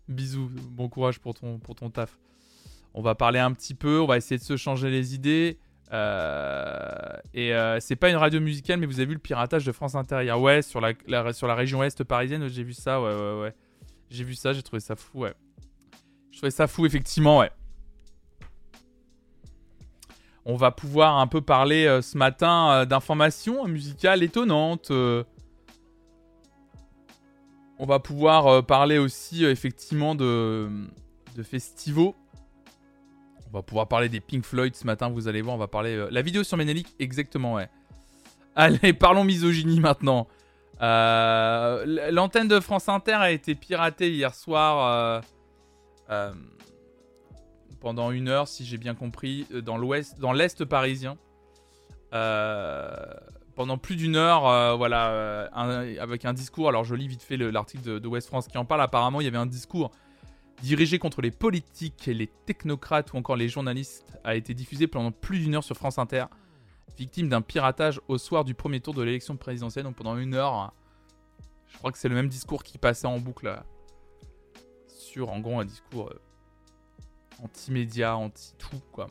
Bisous. Bon courage pour ton, pour ton taf. On va parler un petit peu. On va essayer de se changer les idées. Euh, et euh, c'est pas une radio musicale, mais vous avez vu le piratage de France Inter hier. Ouais, sur la, sur la région ouest parisienne, j'ai vu ça. Ouais, ouais, ouais. J'ai vu ça, j'ai trouvé ça fou, ouais. Je trouvais ça fou, effectivement, ouais. On va pouvoir un peu parler euh, ce matin d'informations musicales étonnantes. On va pouvoir euh, parler aussi euh, effectivement de, de festivals. On va pouvoir parler des Pink Floyd ce matin, vous allez voir, on va parler... euh, La vidéo sur Menelik, exactement, ouais. <laughs> Allez, parlons misogynie maintenant. L'antenne de France Inter a été piratée hier soir pendant une heure, si j'ai bien compris, dans l'ouest, dans l'est parisien. Pendant plus d'une heure, euh, voilà, euh, avec un discours. Alors je lis vite fait le- l'article de, West France qui en parle. Apparemment, il y avait un discours dirigé contre les politiques, les technocrates ou encore les journalistes a été diffusé pendant plus d'une heure sur France Inter, victime d'un piratage au soir du premier tour de l'élection présidentielle. Donc pendant une heure, je crois que c'est le même discours qui passait en boucle euh, sur, en gros, un discours anti-média, anti-tout, quoi.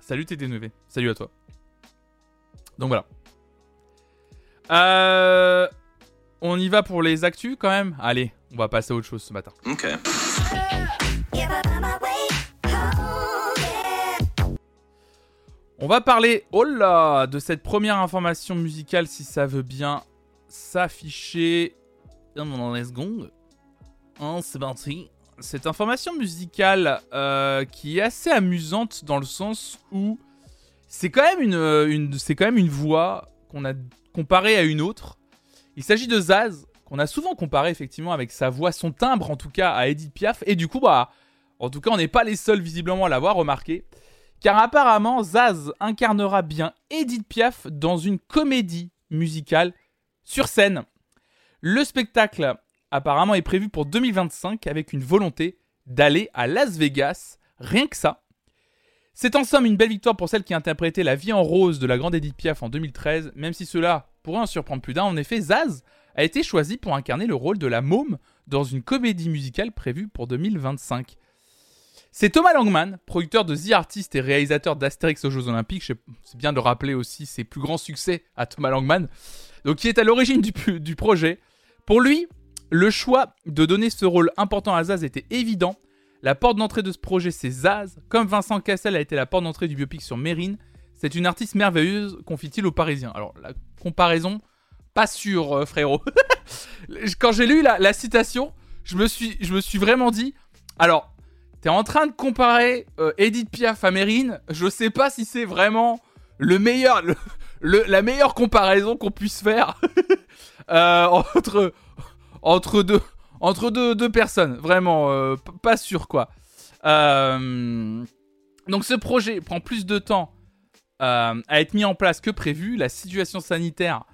Salut TD9, salut à toi. Donc voilà. Euh, on y va pour les actus quand même? Allez, on va passer à autre chose ce matin.
Ok.
On va parler, oh là, de cette première information musicale si ça veut bien s'afficher dans les secondes. Hein, c'est parti. Cette information musicale euh, qui est assez amusante dans le sens où c'est quand même une, euh, c'est quand même une voix qu'on a comparée à une autre. Il s'agit de Zaz qu'on a souvent comparé effectivement avec sa voix, son timbre en tout cas à Edith Piaf et du coup bah en tout cas on n'est pas les seuls visiblement à l'avoir remarqué. Car apparemment, Zaz incarnera bien Edith Piaf dans une comédie musicale sur scène. Le spectacle apparemment est prévu pour 2025 avec une volonté d'aller à Las Vegas, rien que ça. C'est en somme une belle victoire pour celle qui a interprété La vie en rose de la grande Edith Piaf en 2013, même si cela pourrait en surprendre plus d'un. En effet, Zaz a été choisi pour incarner le rôle de la môme dans une comédie musicale prévue pour 2025. C'est Thomas Langman, producteur de The Artist et réalisateur d'Astérix aux Jeux Olympiques. C'est bien de rappeler aussi ses plus grands succès à Thomas Langman. Donc, qui est à l'origine du, du projet. Pour lui, le choix de donner ce rôle important à Zaz était évident. La porte d'entrée de ce projet, c'est Zaz. Comme Vincent Cassel a été la porte d'entrée du biopic sur Mérine, c'est une artiste merveilleuse, confie-t-il aux Parisiens. Alors, la comparaison, pas sûr, euh, frérot. <laughs> Quand j'ai lu la, citation, je me, suis, vraiment dit. Alors, T'es en train de comparer euh, Edith Piaf à Mérine. Je sais pas si c'est vraiment la meilleure comparaison qu'on puisse faire <laughs> euh, entre entre deux entre deux, personnes. Vraiment, euh, pas sûr quoi. Euh, donc ce projet prend plus de temps euh, à être mis en place que prévu. La situation sanitaire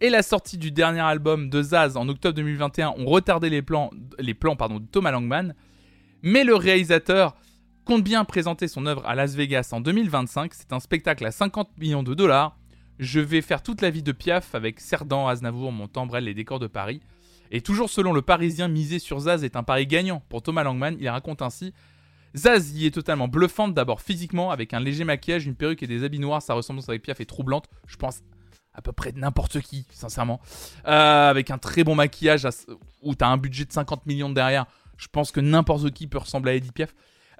et la sortie du dernier album de Zaz en octobre 2021 ont retardé les plans, les plans de Thomas Langman. Mais le réalisateur compte bien présenter son œuvre à Las Vegas en 2025. C'est un spectacle à 50 millions de dollars. Je vais faire toute la vie de Piaf avec Cerdan, Aznavour, Montembrel, les décors de Paris. Et toujours selon le Parisien, miser sur Zaz est un pari gagnant pour Thomas Langman. Il raconte ainsi Zaz y est totalement bluffante, d'abord physiquement, avec un léger maquillage, une perruque et des habits noirs. Sa ressemblance avec Piaf est troublante. Je pense à peu près n'importe qui, sincèrement. Euh, avec un très bon maquillage où t'as un budget de 50 millions derrière. Je pense que n'importe qui peut ressembler à Edith Piaf.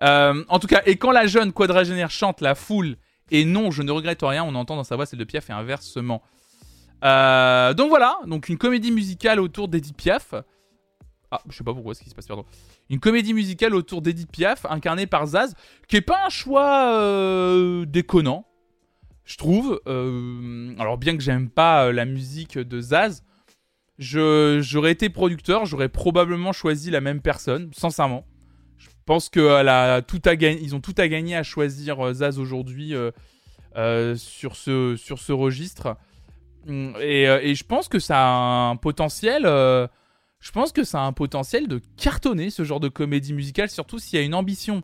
Euh, en tout cas, et quand la jeune quadragénaire chante la foule et non, je ne regrette rien, on entend dans sa voix celle de Piaf et inversement. Euh, donc voilà, donc une comédie musicale autour d'Edith Piaf. Ah, je sais pas pourquoi ce qui se passe, pardon. Une comédie musicale autour d'Edith Piaf, incarnée par Zaz, qui est pas un choix euh, déconnant, je trouve. Euh, alors bien que j'aime pas la musique de Zaz, j'aurais été producteur, j'aurais probablement choisi la même personne, sincèrement. Je pense que tout a gagné, ils ont tout à gagner à choisir Zaz aujourd'hui sur, ce, sur ce registre. Mm, Et, euh, et je pense que ça a un potentiel. euh, je pense que ça a un potentiel de cartonner ce genre de comédie musicale, surtout s'il y a une ambition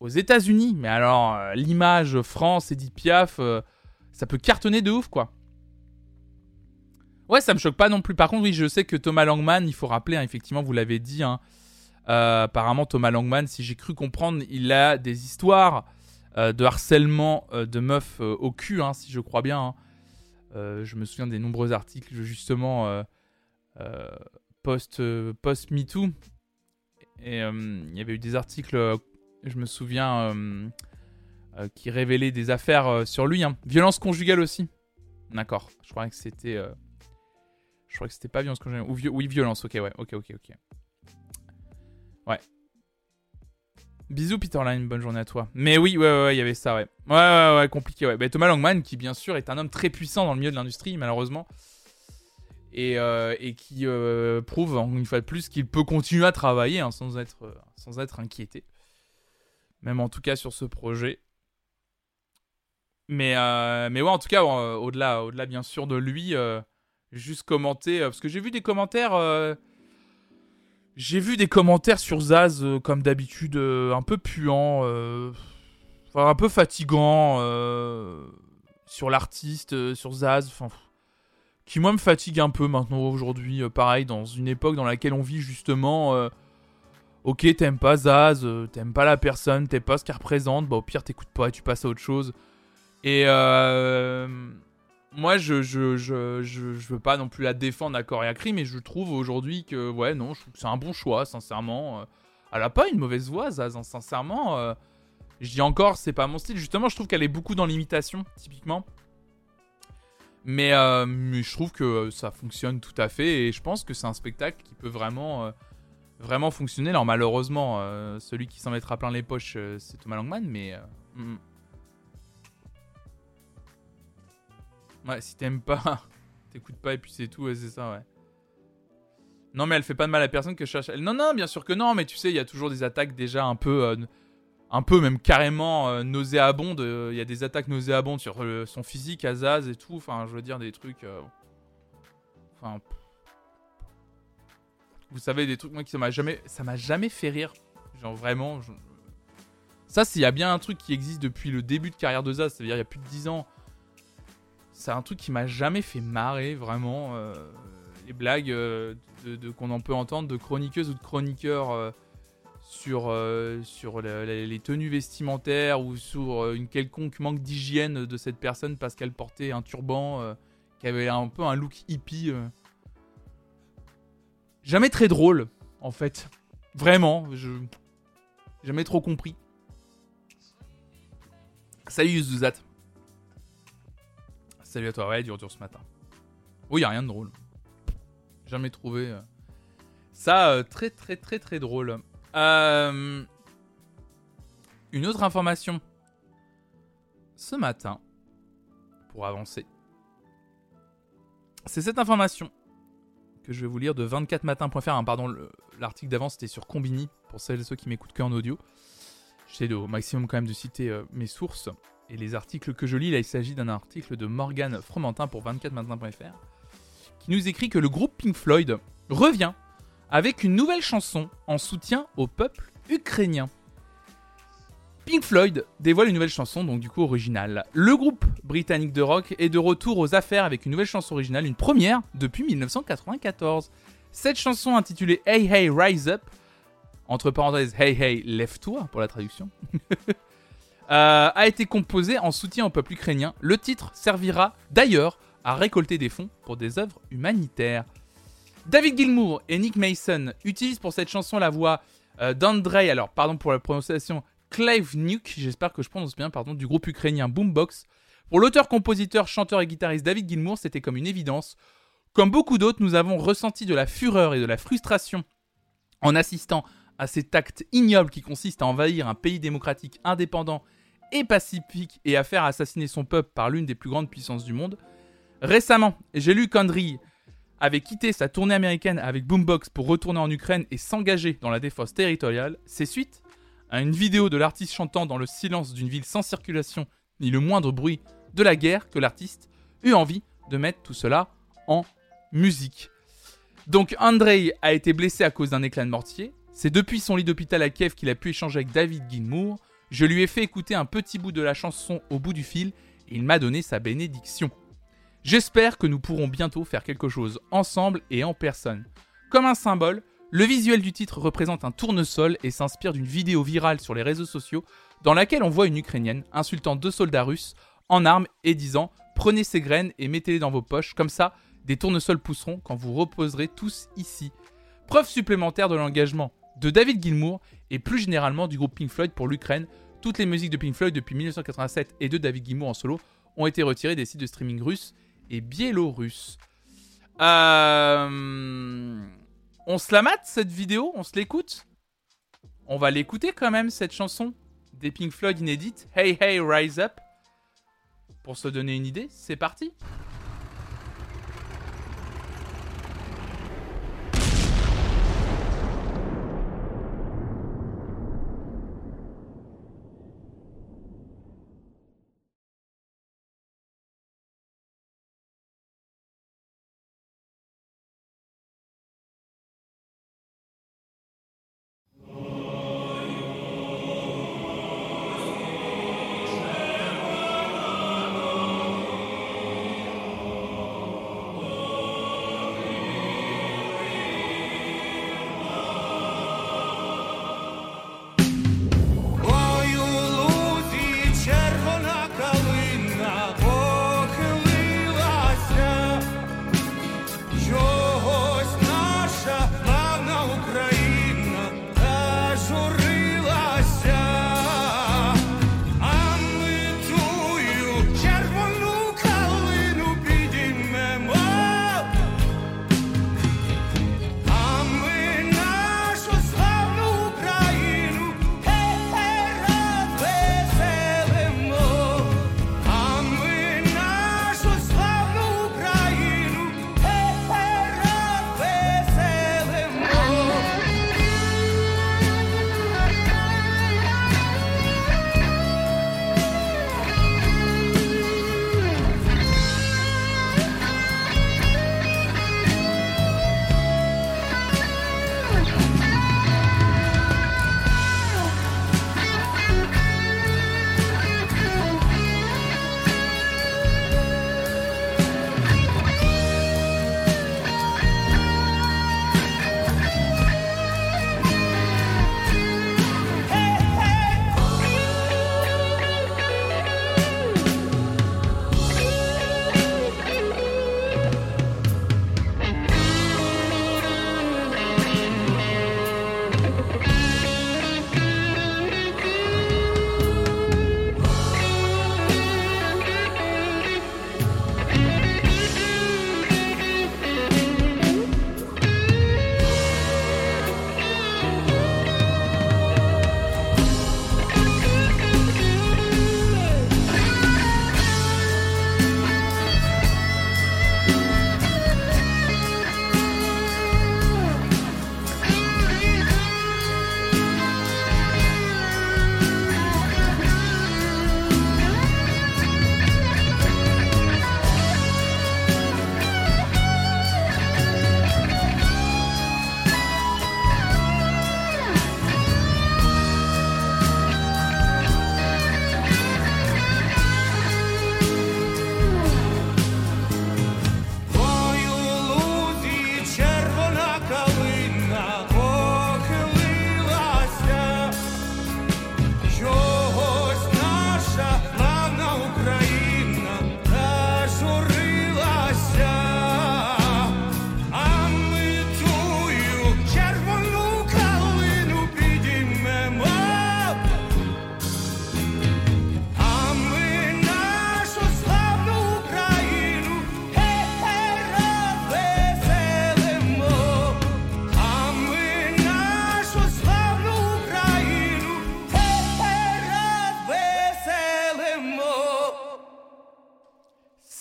aux États-Unis. Mais alors, euh, l'image France, Edith Piaf, ça peut cartonner de ouf, quoi. Ouais, ça me choque pas non plus. Par contre, oui, je sais que Thomas Langman, il faut rappeler, hein, effectivement, vous l'avez dit, hein, apparemment, Thomas Langman, si j'ai cru comprendre, il a des histoires de harcèlement de meufs au cul, hein, si je crois bien. Euh, je me souviens des nombreux articles, justement, euh, euh, post, post MeToo. Et il y avait eu des articles, je me souviens, qui révélaient des affaires sur lui. hein. Violence conjugale aussi. D'accord. Je croyais que c'était. Je crois que c'était pas violence conjugale. Ou oui, violence. Ok, ouais. Ok, ok, ok. Ouais. Bisous Peter Line, bonne journée à toi. Mais oui, ouais, ouais, il y avait ça, ouais. Ouais, ouais, ouais, compliqué, ouais. Bah, Thomas Langman, qui bien sûr est un homme très puissant dans le milieu de l'industrie, malheureusement. Et, euh, qui euh, prouve, une fois de plus, qu'il peut continuer à travailler hein, sans, être, euh, sans être inquiété. Même en tout cas sur ce projet. Mais, ouais, en tout cas, au-delà, au-delà bien sûr de lui, juste commenter. parce que j'ai vu des commentaires. J'ai vu des commentaires sur Zaz, euh, comme d'habitude, euh, un peu puants. euh, enfin, un peu fatigants. sur l'artiste, sur Zaz. Enfin. Qui, moi, me fatigue un peu maintenant, aujourd'hui. pareil, dans une époque dans laquelle on vit justement. Ok, t'aimes pas Zaz, t'aimes pas la personne, t'aimes pas ce qu'elle représente, bah au pire t'écoutes pas tu passes à autre chose. Et moi je, je, je, je, je veux pas non plus la défendre à corps et à cri, mais je trouve aujourd'hui que ouais non, c'est un bon choix, sincèrement. Euh, Elle a pas une mauvaise voix, Zaz, hein, sincèrement. euh, je dis encore, c'est pas mon style. Justement, je trouve qu'elle est beaucoup dans l'imitation, typiquement. Mais, euh, je trouve que ça fonctionne tout à fait et je pense que c'est un spectacle qui peut vraiment, vraiment fonctionner. Alors malheureusement, celui qui s'en mettra plein les poches, c'est Thomas Langman, mais... euh, mm. Ouais, si t'aimes pas, <laughs> t'écoutes pas et puis c'est tout, c'est ça, ouais. Non mais elle fait pas de mal à personne que je cherche... Non, non, bien sûr que non, mais tu sais, il y a toujours des attaques déjà un peu... euh, un peu même carrément euh, nauséabondes. euh, Il y a des attaques nauséabondes sur son physique, Azaz et tout. Enfin, je veux dire, des trucs... Enfin... Vous savez, des trucs, moi, qui ça m'a jamais... Ça m'a jamais fait rire. Genre, vraiment... Ça, s'il y a bien un truc qui existe depuis le début de carrière de Zaz, c'est-à-dire il y a plus de 10 ans, c'est un truc qui m'a jamais fait marrer, vraiment. euh, les blagues euh, de, qu'on en peut entendre de chroniqueuses ou de chroniqueurs euh, sur, sur les tenues vestimentaires ou sur une quelconque manque d'hygiène de cette personne parce qu'elle portait un turban qui avait un peu un look hippie. Jamais très drôle, en fait. Vraiment, je. Jamais trop compris. Salut Yuzuzat. Salut à toi, ouais, dur dur ce matin. Oui, y a rien de drôle. Jamais trouvé. euh, Ça, euh, très très très très drôle. Euh, Une autre information. Ce matin, pour avancer, c'est cette information que je vais vous lire de 24matin.fr. hein, pardon, le- l'article d'avant c'était sur Combini, pour celles et ceux qui m'écoutent qu'en audio. J'essaie au maximum quand même de citer mes sources et les articles que je lis. Là, il s'agit d'un article de Morgan Fromentin pour 24matin.fr qui nous écrit que le groupe Pink Floyd revient avec une nouvelle chanson en soutien au peuple ukrainien. Pink Floyd dévoile une nouvelle chanson, donc du coup originale. Le groupe britannique de rock est de retour aux affaires avec une nouvelle chanson originale, une première depuis 1994. Cette chanson intitulée Hey Hey Rise Up, entre parenthèses Hey Hey Lève-toi pour la traduction, <laughs> euh, a été composée en soutien au peuple ukrainien. Le titre servira d'ailleurs à récolter des fonds pour des œuvres humanitaires. David Gilmour et Nick Mason utilisent pour cette chanson la voix euh, d'Andrei, alors pardon pour la prononciation, Klavniuk, j'espère que je prononce bien, pardon, du groupe ukrainien Boombox. Pour l'auteur, compositeur, chanteur et guitariste David Gilmour, c'était comme une évidence. Comme beaucoup d'autres, nous avons ressenti de la fureur et de la frustration en assistant à cet acte ignoble qui consiste à envahir un pays démocratique indépendant et pacifique et à faire assassiner son peuple par l'une des plus grandes puissances du monde. Récemment, j'ai lu qu'Andriy avait quitté sa tournée américaine avec Boombox pour retourner en Ukraine et s'engager dans la défense territoriale. C'est suite à une vidéo de l'artiste chantant dans le silence d'une ville sans circulation ni le moindre bruit de la guerre que l'artiste eut envie de mettre tout cela en musique. Donc Andrei a été blessé à cause d'un éclat de mortier. C'est depuis son lit d'hôpital à Kiev qu'il a pu échanger avec David Gilmour. Je lui ai fait écouter un petit bout de la chanson au bout du fil et il m'a donné sa bénédiction. J'espère que nous pourrons bientôt faire quelque chose ensemble et en personne. Comme un symbole, le visuel du titre représente un tournesol et s'inspire d'une vidéo virale sur les réseaux sociaux dans laquelle on voit une Ukrainienne insultant deux soldats russes en armes et disant Prenez ces graines et mettez-les dans vos poches, comme ça, des tournesols pousseront quand vous reposerez tous ici. Preuve supplémentaire de l'engagement de David Gilmour et plus généralement du groupe Pink Floyd pour l'Ukraine. Toutes les musiques de Pink Floyd depuis 1987 et de David Gilmour en solo ont été retirées des sites de streaming russes et biélorusses. Euh... On se la mate cette vidéo? On se l'écoute?
On va l'écouter quand même, cette chanson des Pink Floyd inédite, Hey Hey Rise Up. Pour se donner une idée, c'est parti.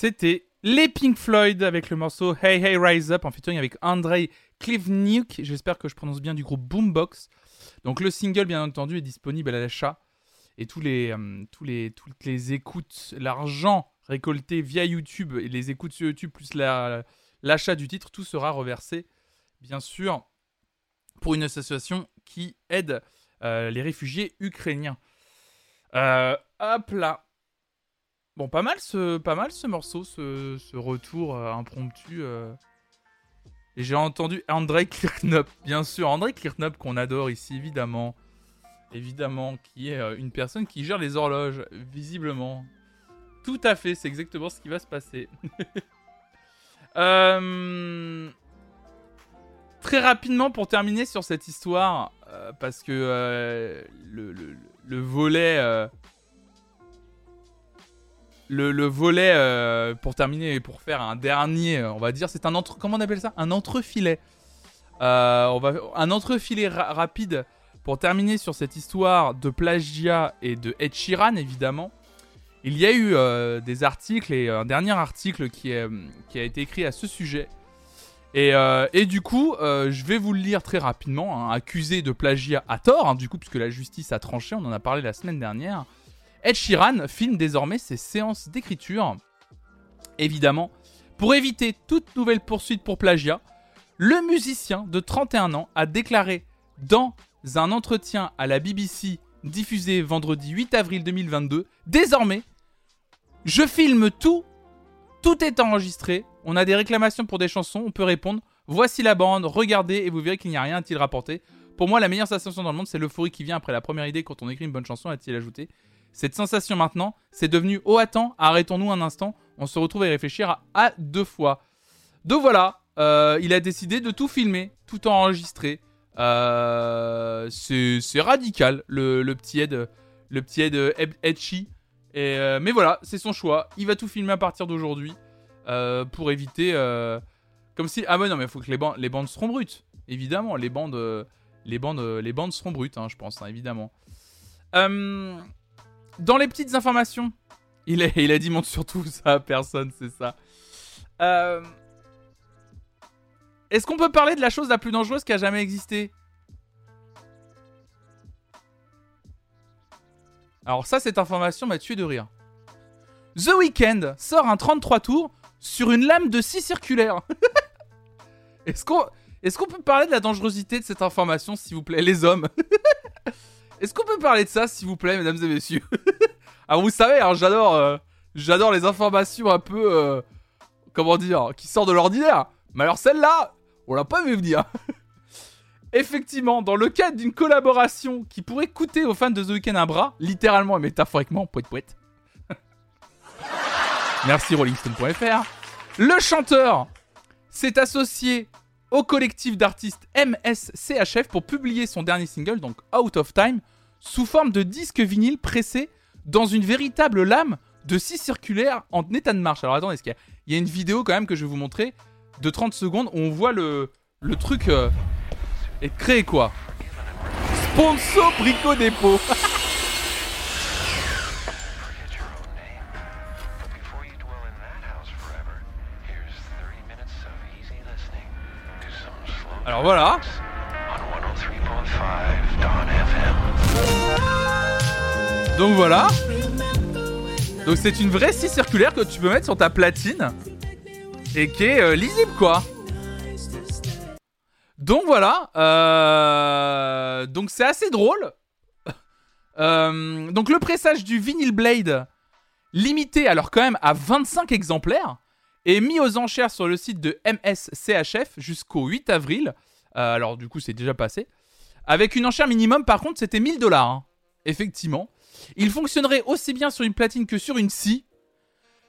C'était les Pink Floyd avec le morceau Hey Hey Rise Up en featuring avec Andrei Klivniuk, j'espère que je prononce bien du groupe Boombox. Donc le single bien entendu est disponible à l'achat et tous les, euh, toutes les écoutes, l'argent récolté via YouTube et les écoutes sur YouTube plus la- l'achat du titre, tout sera reversé bien sûr pour une association qui aide euh, les réfugiés ukrainiens. Euh, hop là. Bon, pas mal ce, pas mal ce morceau, ce, retour euh, impromptu. euh. Et j'ai entendu Andrei Kirknop, bien sûr, Andrei Kirknop qu'on adore ici, évidemment. Évidemment, qui est euh, une personne qui gère les horloges, visiblement. Tout à fait, c'est exactement ce qui va se passer. <laughs> Très rapidement, pour terminer sur cette histoire, parce que le, le- le volet le, le volet, euh, pour terminer et pour faire un dernier, on va dire, c'est un entre... Comment on appelle ça? Un entrefilet. Euh, on va... Un entrefilet ra- rapide
pour terminer sur cette histoire de plagiat et de Ed Sheeran, évidemment, il y a eu euh, des articles et un dernier article qui, a été écrit à ce sujet. Et, du coup, je vais vous le lire très rapidement. hein, accusé de plagiat à tort, hein, du coup, puisque la justice a tranché, on en a parlé la semaine dernière. Ed Sheeran filme désormais ses séances d'écriture. Évidemment, pour éviter toute nouvelle poursuite pour plagiat, le musicien de 31 ans a déclaré dans un entretien à la BBC diffusé vendredi 8 avril 2022 Désormais, je filme tout, tout est enregistré. On a des réclamations pour des chansons, on peut répondre. Voici la bande, regardez et vous verrez qu'il n'y a rien, a-t-il rapporté. Pour moi, la meilleure sensation dans le monde, c'est l'euphorie qui vient après la première idée quand on écrit une bonne chanson, a-t-il ajouté? Cette sensation maintenant, c'est devenu oh attends, arrêtons-nous un instant, on se retrouve à y réfléchir à, deux fois. Donc voilà, euh, il a décidé de tout filmer, tout enregistrer. Euh, c'est radical, le, petit Ed, le petit Ed euh, Ed- Edgy. Et, euh, mais voilà, c'est son choix. Il va tout filmer à partir d'aujourd'hui pour éviter. comme si ah ouais non mais il faut que les bandes les bandes seront brutes. Évidemment, les bandes les bandes les bandes seront brutes, hein, je pense hein, évidemment. Dans les petites informations, il a, dit montre surtout <laughs> ça à personne, c'est ça. Euh, Est-ce qu'on peut parler de la chose la plus dangereuse qui a jamais existé? Alors ça, cette information m'a tué de rire. The Weeknd sort un 33 tours sur une lame de scie circulaire. <laughs> Est-ce qu'on est qu'on peut parler de la dangerosité de cette information, s'il vous plaît, les hommes? <laughs> Est-ce qu'on peut parler de ça, s'il vous plaît, mesdames et messieurs <laughs> Ah, vous savez, hein, j'adore, euh, j'adore les informations un peu, euh, comment dire, qui sortent de l'ordinaire. Mais alors celle-là, on l'a pas vu venir. <laughs> Effectivement, dans le cadre d'une collaboration qui pourrait coûter aux fans de The Weeknd un bras, littéralement et métaphoriquement, poète poète. <laughs> Merci rollingstone.fr. Le chanteur s'est associé au collectif d'artistes MSCHF pour publier son dernier single, donc Out of Time, sous forme de disque vinyle pressé dans une véritable lame de scie circulaire en état de marche. Alors attendez, il y, a une vidéo quand même que je vais vous montrer de 30 secondes où on voit le, le truc euh, être créé quoi. Sponsor Brico Dépôt. <laughs>
Forget your
Donc voilà. Donc c'est une vraie scie circulaire que tu peux mettre sur ta platine et qui est euh, lisible quoi. Donc voilà. euh, Donc c'est assez drôle. <laughs> Euh, Donc le pressage du Vinyl Blade limité alors quand même à 25 exemplaires est mis aux enchères sur le site de MSCHF jusqu'au 8 avril. Alors du coup c'est déjà passé. Avec une enchère minimum par contre c'était 1000 dollars. hein. Effectivement. Il fonctionnerait aussi bien sur une platine que sur une scie.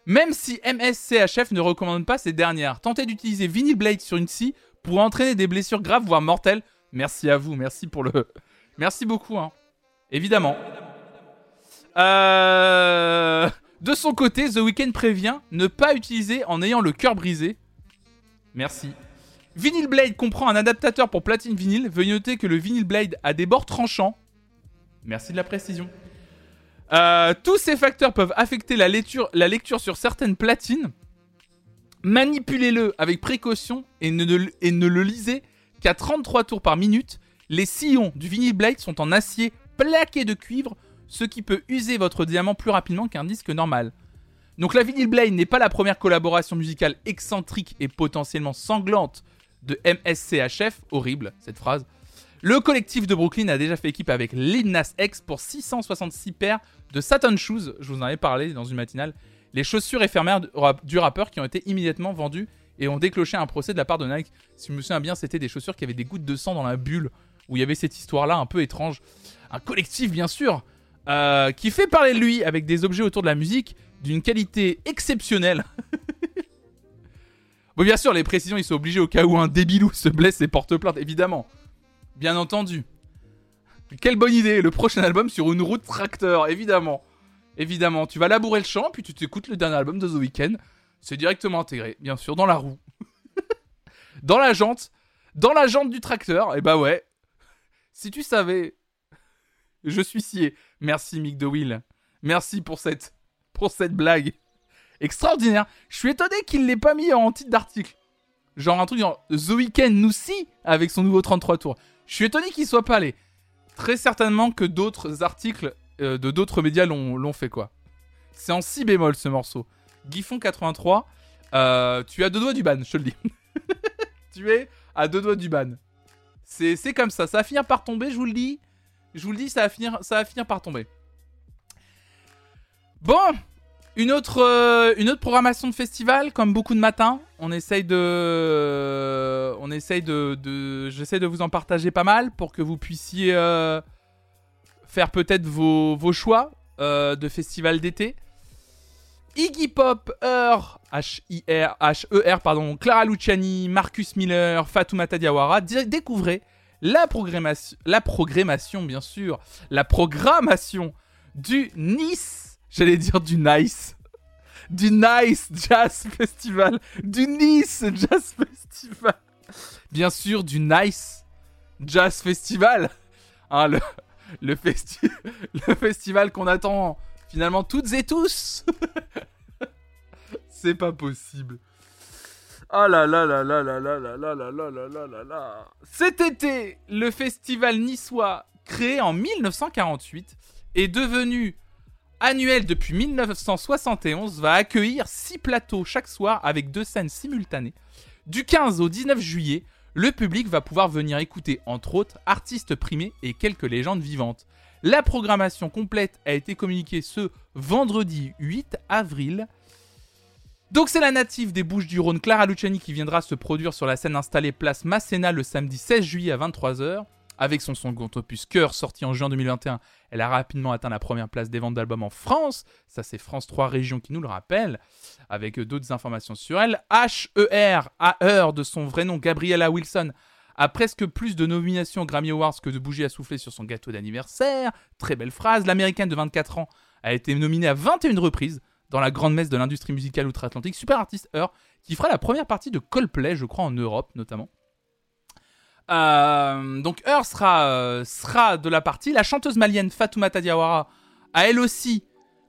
Même si MSCHF ne recommande pas ces dernières. Tenter d'utiliser Vinyl Blade sur une scie pour entraîner des blessures graves voire mortelles. Merci à vous, merci pour le... <laughs> Merci beaucoup, hein. Évidemment. Euh... De son côté, The Weeknd prévient ne pas utiliser en ayant le cœur brisé. Merci. Vinyl Blade comprend un adaptateur pour platine vinyle. Veuillez noter que le Vinyl Blade a des bords tranchants. Merci de la précision. Euh, tous ces facteurs peuvent affecter la lecture, sur certaines platines. Manipulez-le avec précaution et ne, et ne le lisez qu'à 33 tours par minute. Les sillons du vinyl blade sont en acier plaqué de cuivre, ce qui peut user votre diamant plus rapidement qu'un disque normal. Donc la vinyl blade n'est pas la première collaboration musicale excentrique et potentiellement sanglante de MSCHF. Horrible cette phrase. Le collectif de Brooklyn a déjà fait équipe avec Lil Nas X pour 666 paires de Satin Shoes. Je vous en avais parlé dans une matinale. Les chaussures éphémères du rappeur qui ont été immédiatement vendues et ont déclenché un procès de la part de Nike. Si je me souviens bien, c'était des chaussures qui avaient des gouttes de sang dans la bulle où il y avait cette histoire-là un peu étrange. Un collectif, bien sûr, euh, qui fait parler de lui avec des objets autour de la musique d'une qualité exceptionnelle. <laughs> bon, bien sûr, les précisions, ils sont obligés au cas où un débilou se blesse et porte plainte, évidemment. Bien entendu. Quelle bonne idée, le prochain album sur une route tracteur, évidemment. Évidemment, tu vas labourer le champ, puis tu t'écoutes le dernier album de The Weeknd. C'est directement intégré, bien sûr, dans la roue. <laughs> dans la jante. Dans la jante du tracteur, et bah ouais. Si tu savais Je suis scié. Merci Mick de Will. Merci pour cette, pour cette blague. Extraordinaire. Je suis étonné qu'il l'ait pas mis en titre d'article. Genre un truc genre The Weeknd nous scie avec son nouveau 33 tours. Je suis étonné qu'il soit pas allé. Très certainement que d'autres articles euh, de d'autres médias l'ont fait quoi. C'est en si bémol ce morceau. Guiffon 83, euh, tu as deux doigts du ban, je te le dis. <laughs> tu es à deux doigts du ban. C'est c'est comme ça, ça va finir par tomber, je vous le dis. Je vous le dis, ça va ça va finir par tomber. Bon, une autre, euh, une autre programmation de festival, comme beaucoup de matins. On essaye de, on essaye de, de- j'essaie de vous en partager pas mal pour que vous puissiez euh, faire peut-être vos, choix euh, de festival d'été. Iggy Pop, Heur, H-I-R, H-E-R, pardon, Clara Luciani, Marcus Miller, Fatoumata Diawara. Dé- découvrez la programmation, la programmation, bien sûr, la programmation du Nice, j'allais dire du Nice, du Nice Jazz Festival, du Nice Jazz Festival, bien sûr du Nice Jazz Festival, Hein, le, le, festi- le festival qu'on attend finalement toutes et tous. C'est pas possible. Oh là là là là là là là là là là là là là là. Cet été, le festival niçois, créé en 1948, est devenu annuel depuis 1971, va accueillir six plateaux chaque soir avec deux scènes simultanées. Du 15 au 19 juillet, le public va pouvoir venir écouter, entre autres, artistes primés et quelques légendes vivantes. La programmation complète a été communiquée ce vendredi 8 avril. Donc c'est la native des Bouches du Rhône, Clara Luciani, qui viendra se produire sur la scène installée place Masséna le samedi 16 juillet à 23h. Avec son second opus Cœur sorti en juin 2021, elle a rapidement atteint la première place des ventes d'albums en France. Ça c'est France 3 Régions qui nous le rappelle, avec euh, d'autres informations sur elle. H-E-R, A-E-R de son vrai nom, Gabriella Wilson, a presque plus de nominations Grammy Awards que de bougies à souffler sur son gâteau d'anniversaire. Très belle phrase. L'américaine de 24 ans a été nominée à 21 reprises dans la grande messe de l'industrie musicale outre-Atlantique. Super artiste Heur, qui fera la première partie de Coldplay, je crois, en Europe notamment. Euh, donc Heur sera, euh, sera de la partie. La chanteuse malienne Fatoumata Diawara a elle aussi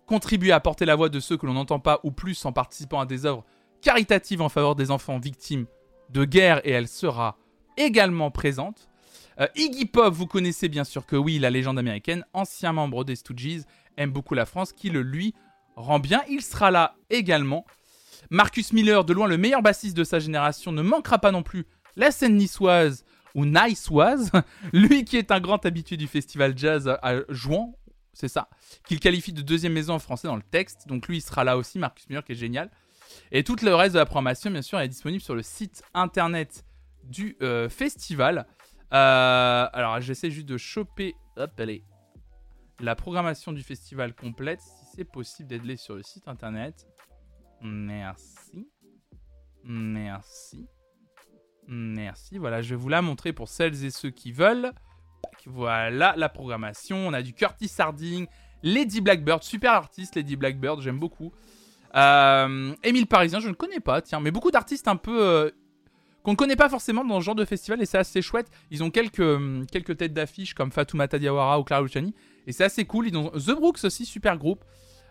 contribué à porter la voix de ceux que l'on n'entend pas ou plus en participant à des œuvres caritatives en faveur des enfants victimes de guerre et elle sera également présente. Euh, Iggy Pop, vous connaissez bien sûr que oui, la légende américaine, ancien membre des Stooges, aime beaucoup la France, qui le lui rend bien. Il sera là également. Marcus Miller, de loin le meilleur bassiste de sa génération, ne manquera pas non plus la scène niçoise ou niçoise. <laughs> Lui qui est un grand habitué du festival jazz à Jouan, c'est ça, qu'il qualifie de deuxième maison en français dans le texte. Donc lui, il sera là aussi, Marcus Miller, qui est génial. Et tout le reste de la programmation, bien sûr, est disponible sur le site internet du euh, festival. Euh, alors, j'essaie juste de choper hop, allez, la programmation du festival complète, si c'est possible d'être sur le site internet. Merci. Merci. Merci. Voilà, je vais vous la montrer pour celles et ceux qui veulent. Voilà la programmation. On a du Curtis Harding, Lady Blackbird, super artiste Lady Blackbird, j'aime beaucoup. Euh, Émile Parisien, je ne connais pas, tiens, mais beaucoup d'artistes un peu euh, qu'on ne connaît pas forcément dans ce genre de festival et c'est assez chouette. Ils ont quelques, hum, quelques têtes d'affiche comme Fatoumata Diawara ou Clara Luciani et c'est assez cool. Ils ont The Brooks aussi, super groupe.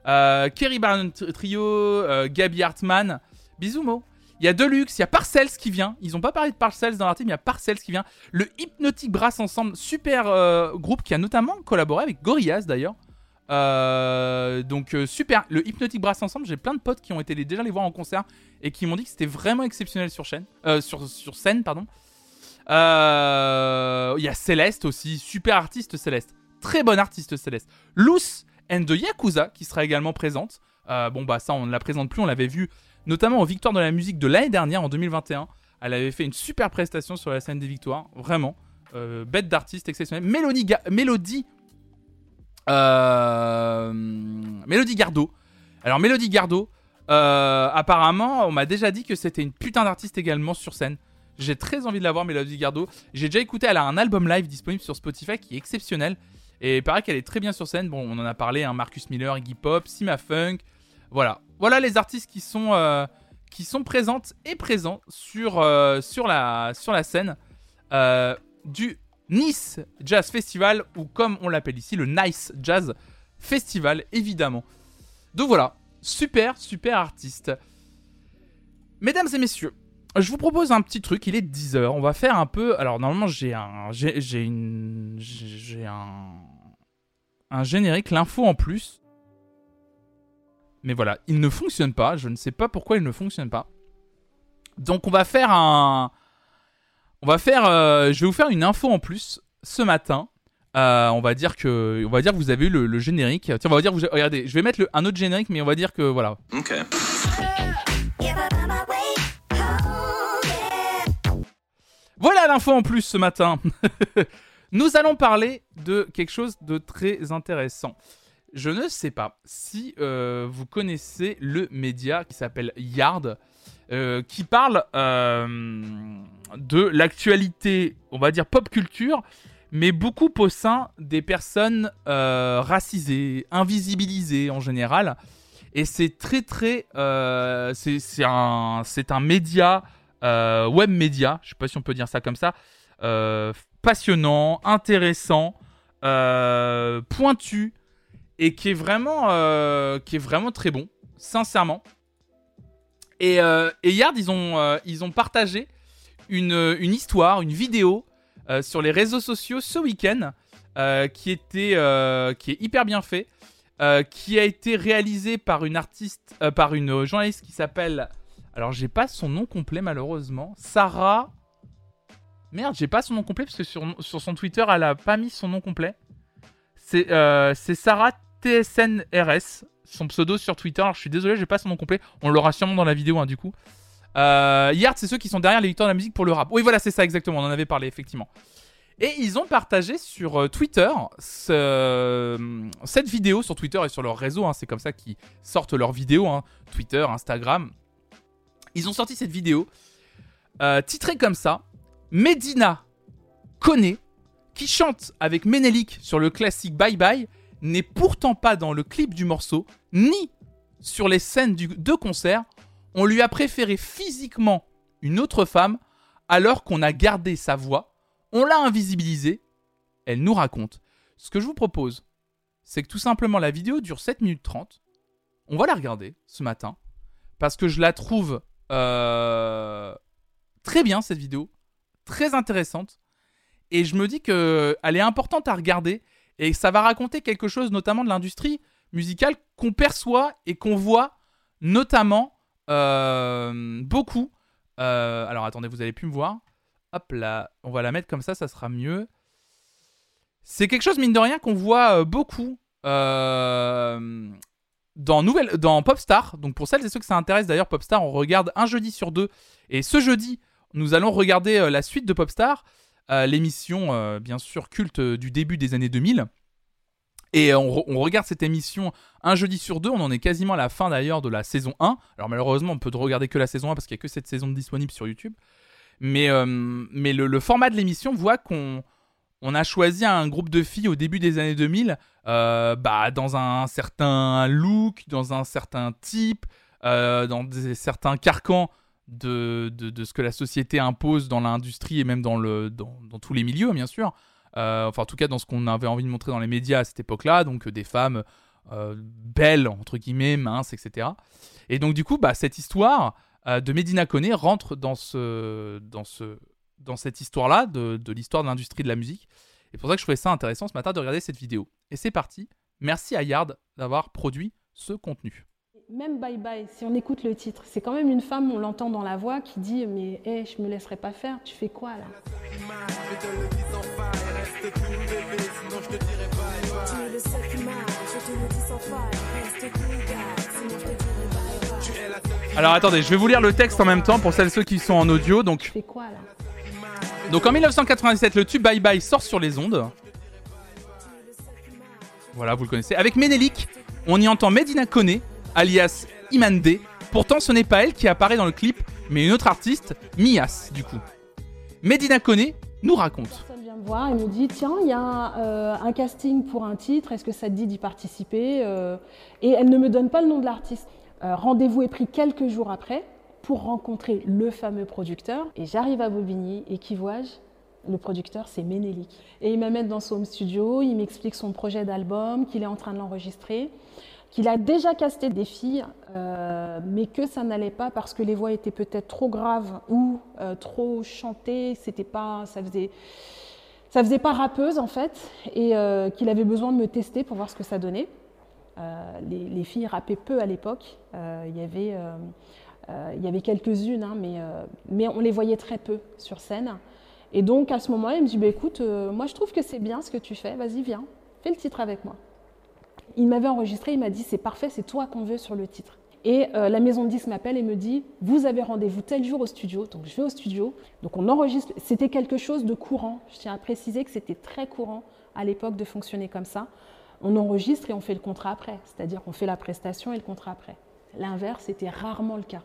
Euh, Kerry Barron Trio, Gabi Hartman. Bisous Mo. Il y a Deluxe, il y a Parcells qui vient. Ils ont pas parlé de Parcells dans l'article, mais il y a Parcells qui vient. Le Hypnotic Brass Ensemble, super euh, groupe qui a notamment collaboré avec Gorillaz d'ailleurs. Euh, donc euh, super. Le Hypnotic Brass Ensemble, j'ai plein de potes qui ont été les- déjà les voir en concert et qui m'ont dit que c'était vraiment exceptionnel sur chaîne, sur, sur scène pardon. Il y a Céleste aussi, super artiste Céleste, très bonne artiste Céleste. Loose and the Yakuza qui sera également présente. Bon bah ça on ne la présente plus, on l'avait vu notamment aux Victoires de la musique de l'année dernière en 2021. Elle avait fait une super prestation sur la scène des Victoires, vraiment. Euh, bête d'artiste exceptionnelle. Mélodie, Ga- Mélodie, euh. Alors Mélodie Gardot, euh, apparemment, on m'a déjà dit que c'était une putain d'artiste également sur scène. J'ai très envie de la voir, Mélodie Gardot. J'ai déjà écouté, elle a un album live disponible sur Spotify qui est exceptionnel. Et il paraît qu'elle est très bien sur scène. Bon, on en a parlé, hein, Marcus Miller, Iggy Pop, Sima Funk. Voilà. Voilà les artistes qui sont, euh, présentes et présents sur, euh, la, scène euh, du Nice Jazz Festival, ou comme on l'appelle ici, le Nice Jazz Festival, évidemment. Donc voilà, super, super artiste. Mesdames et messieurs, je vous propose un petit truc, il est 10h, on va faire un peu... Alors normalement j'ai un... J'ai une... J'ai un... Un générique, l'info en plus. Mais voilà, il ne fonctionne pas, je ne sais pas pourquoi il ne fonctionne pas. Donc on va faire un... On va faire... euh, je vais vous faire une info en plus ce matin. Euh, on va dire que, on va dire que vous avez eu le, le générique. Tiens, on va dire, que vous, regardez, je vais mettre le- un autre générique, mais on va dire que voilà.
Okay.
Voilà l'info en plus ce matin. <laughs> Nous allons parler de quelque chose de très intéressant. Je ne sais pas si euh, vous connaissez le média qui s'appelle Yard, euh, qui parle euh, de l'actualité, on va dire pop culture, mais beaucoup au sein des personnes racisées, invisibilisées en général. Et c'est très très, c'est un, un média web média, je sais pas si on peut dire ça comme ça, passionnant, intéressant, pointu et qui est vraiment, euh, qui est vraiment très bon, sincèrement. Et, euh, Yard, ils ont, euh, ils ont partagé une, une histoire, une vidéo sur les réseaux sociaux ce week-end qui était, qui est hyper bien fait, qui a été réalisé par une artiste, par une journaliste qui s'appelle alors j'ai pas son nom complet malheureusement. Sarah. Merde, j'ai pas son nom complet parce que sur, sur son Twitter elle a pas mis son nom complet. C'est euh, Sarah TSNRS, son pseudo sur Twitter. Alors je suis désolé, j'ai pas son nom complet. On l'aura sûrement dans la vidéo hein, du coup. Euh, Yard, c'est ceux qui sont derrière les victoires de la musique pour le rap. Oui, voilà, c'est ça exactement. On en avait parlé effectivement. Et ils ont partagé sur euh, Twitter ce- cette vidéo sur Twitter et sur leur réseau. hein. c'est comme ça qu'ils sortent leurs vidéos. hein. Twitter, Instagram. Ils ont sorti cette vidéo euh, titrée comme ça Medina connaît qui chante avec Menelik sur le classique Bye Bye n'est pourtant pas dans le clip du morceau ni sur les scènes de concert. On lui a préféré physiquement une autre femme alors qu'on a gardé sa voix. On l'a invisibilisée. Elle nous raconte. Ce que je vous propose, c'est que tout simplement la vidéo dure 7 minutes 30. On va la regarder ce matin parce que je la trouve euh, très bien cette vidéo, très intéressante, et je me dis que elle est importante à regarder et ça va raconter quelque chose, notamment de l'industrie musicale qu'on perçoit et qu'on voit, notamment euh, beaucoup. euh, alors attendez, vous allez plus me voir. Hop là, on va la mettre comme ça, ça sera mieux. C'est quelque chose mine de rien qu'on voit euh, beaucoup. dans, dans Popstar, donc pour celles et ceux que ça intéresse d'ailleurs, Popstar, on regarde un jeudi sur deux. Et ce jeudi, nous allons regarder la suite de Popstar, l'émission euh, bien sûr culte du début des années 2000. Et on, re- on regarde cette émission un jeudi sur deux, on en est quasiment à la fin d'ailleurs de la saison 1. Alors malheureusement, on peut regarder que la saison 1 parce qu'il n'y a que cette saison disponible sur YouTube. Mais, euh, mais le, format de l'émission voit qu'on on a choisi un groupe de filles au début des années 2000 euh, bah, dans un certain look, dans un certain type, euh, dans certains carcans de, de, ce que la société impose dans l'industrie et même dans, le, dans, dans tous les milieux, bien sûr. Euh, enfin, en tout cas, dans ce qu'on avait envie de montrer dans les médias à cette époque-là, donc euh, des femmes euh, belles, entre guillemets, minces, etc. Et donc, du coup, bah, cette histoire de Medina Koné rentre dans, ce, dans, ce, dans cette histoire-là, de, de l'histoire de l'industrie de la musique. Et pour ça que je trouvais ça intéressant ce matin de regarder cette vidéo. Et c'est parti. Merci à Yard d'avoir produit ce contenu.
Même Bye Bye, si on écoute le titre, c'est quand même une femme, on l'entend dans la voix, qui dit Mais hé, je me laisserai pas faire, tu fais quoi là?
Alors attendez, je vais vous lire le texte en même temps pour celles et ceux qui sont en audio. Donc,
Tu fais quoi là?
Donc en 1997, le tube Bye Bye sort sur les ondes. Voilà, vous le connaissez. Avec Menelik, on y entend Medina Koné, alias Imande. Pourtant, ce n'est pas elle qui apparaît dans le clip, mais une autre artiste, Mias, du coup. Medina Koné nous raconte.
Personne vient me voir et me dit Tiens, il y a euh, un casting pour un titre, est-ce que ça te dit d'y participer Euh, Et elle ne me donne pas le nom de l'artiste. Euh, Rendez-vous est pris quelques jours après pour rencontrer le fameux producteur. Et j'arrive à Bobigny et qui vois-je? Le producteur, c'est Ménélique. Et il m'amène dans son home studio, il m'explique son projet d'album, qu'il est en train de l'enregistrer, qu'il a déjà casté des filles, euh, mais que ça n'allait pas parce que les voix étaient peut-être trop graves ou euh, trop chantées, c'était pas, ça faisait, ça faisait pas rappeuse en fait, et euh, qu'il avait besoin de me tester pour voir ce que ça donnait. Les, les filles rappaient peu à l'époque, il y avait, il y avait quelques-unes, hein, mais, mais on les voyait très peu sur scène. Et donc à ce moment-là, il me dit bah, écoute, moi je trouve que c'est bien ce que tu fais, vas-y, viens, fais le titre avec moi. Il m'avait enregistré, il m'a dit c'est parfait, c'est toi qu'on veut sur le titre. Et euh, la maison de disques m'appelle et me dit vous avez rendez-vous tel jour au studio, donc je vais au studio, donc on enregistre. C'était quelque chose de courant. Je tiens à préciser que c'était très courant à l'époque de fonctionner comme ça. On enregistre et on fait le contrat après, c'est-à-dire qu'on fait la prestation et le contrat après. L'inverse était rarement le cas.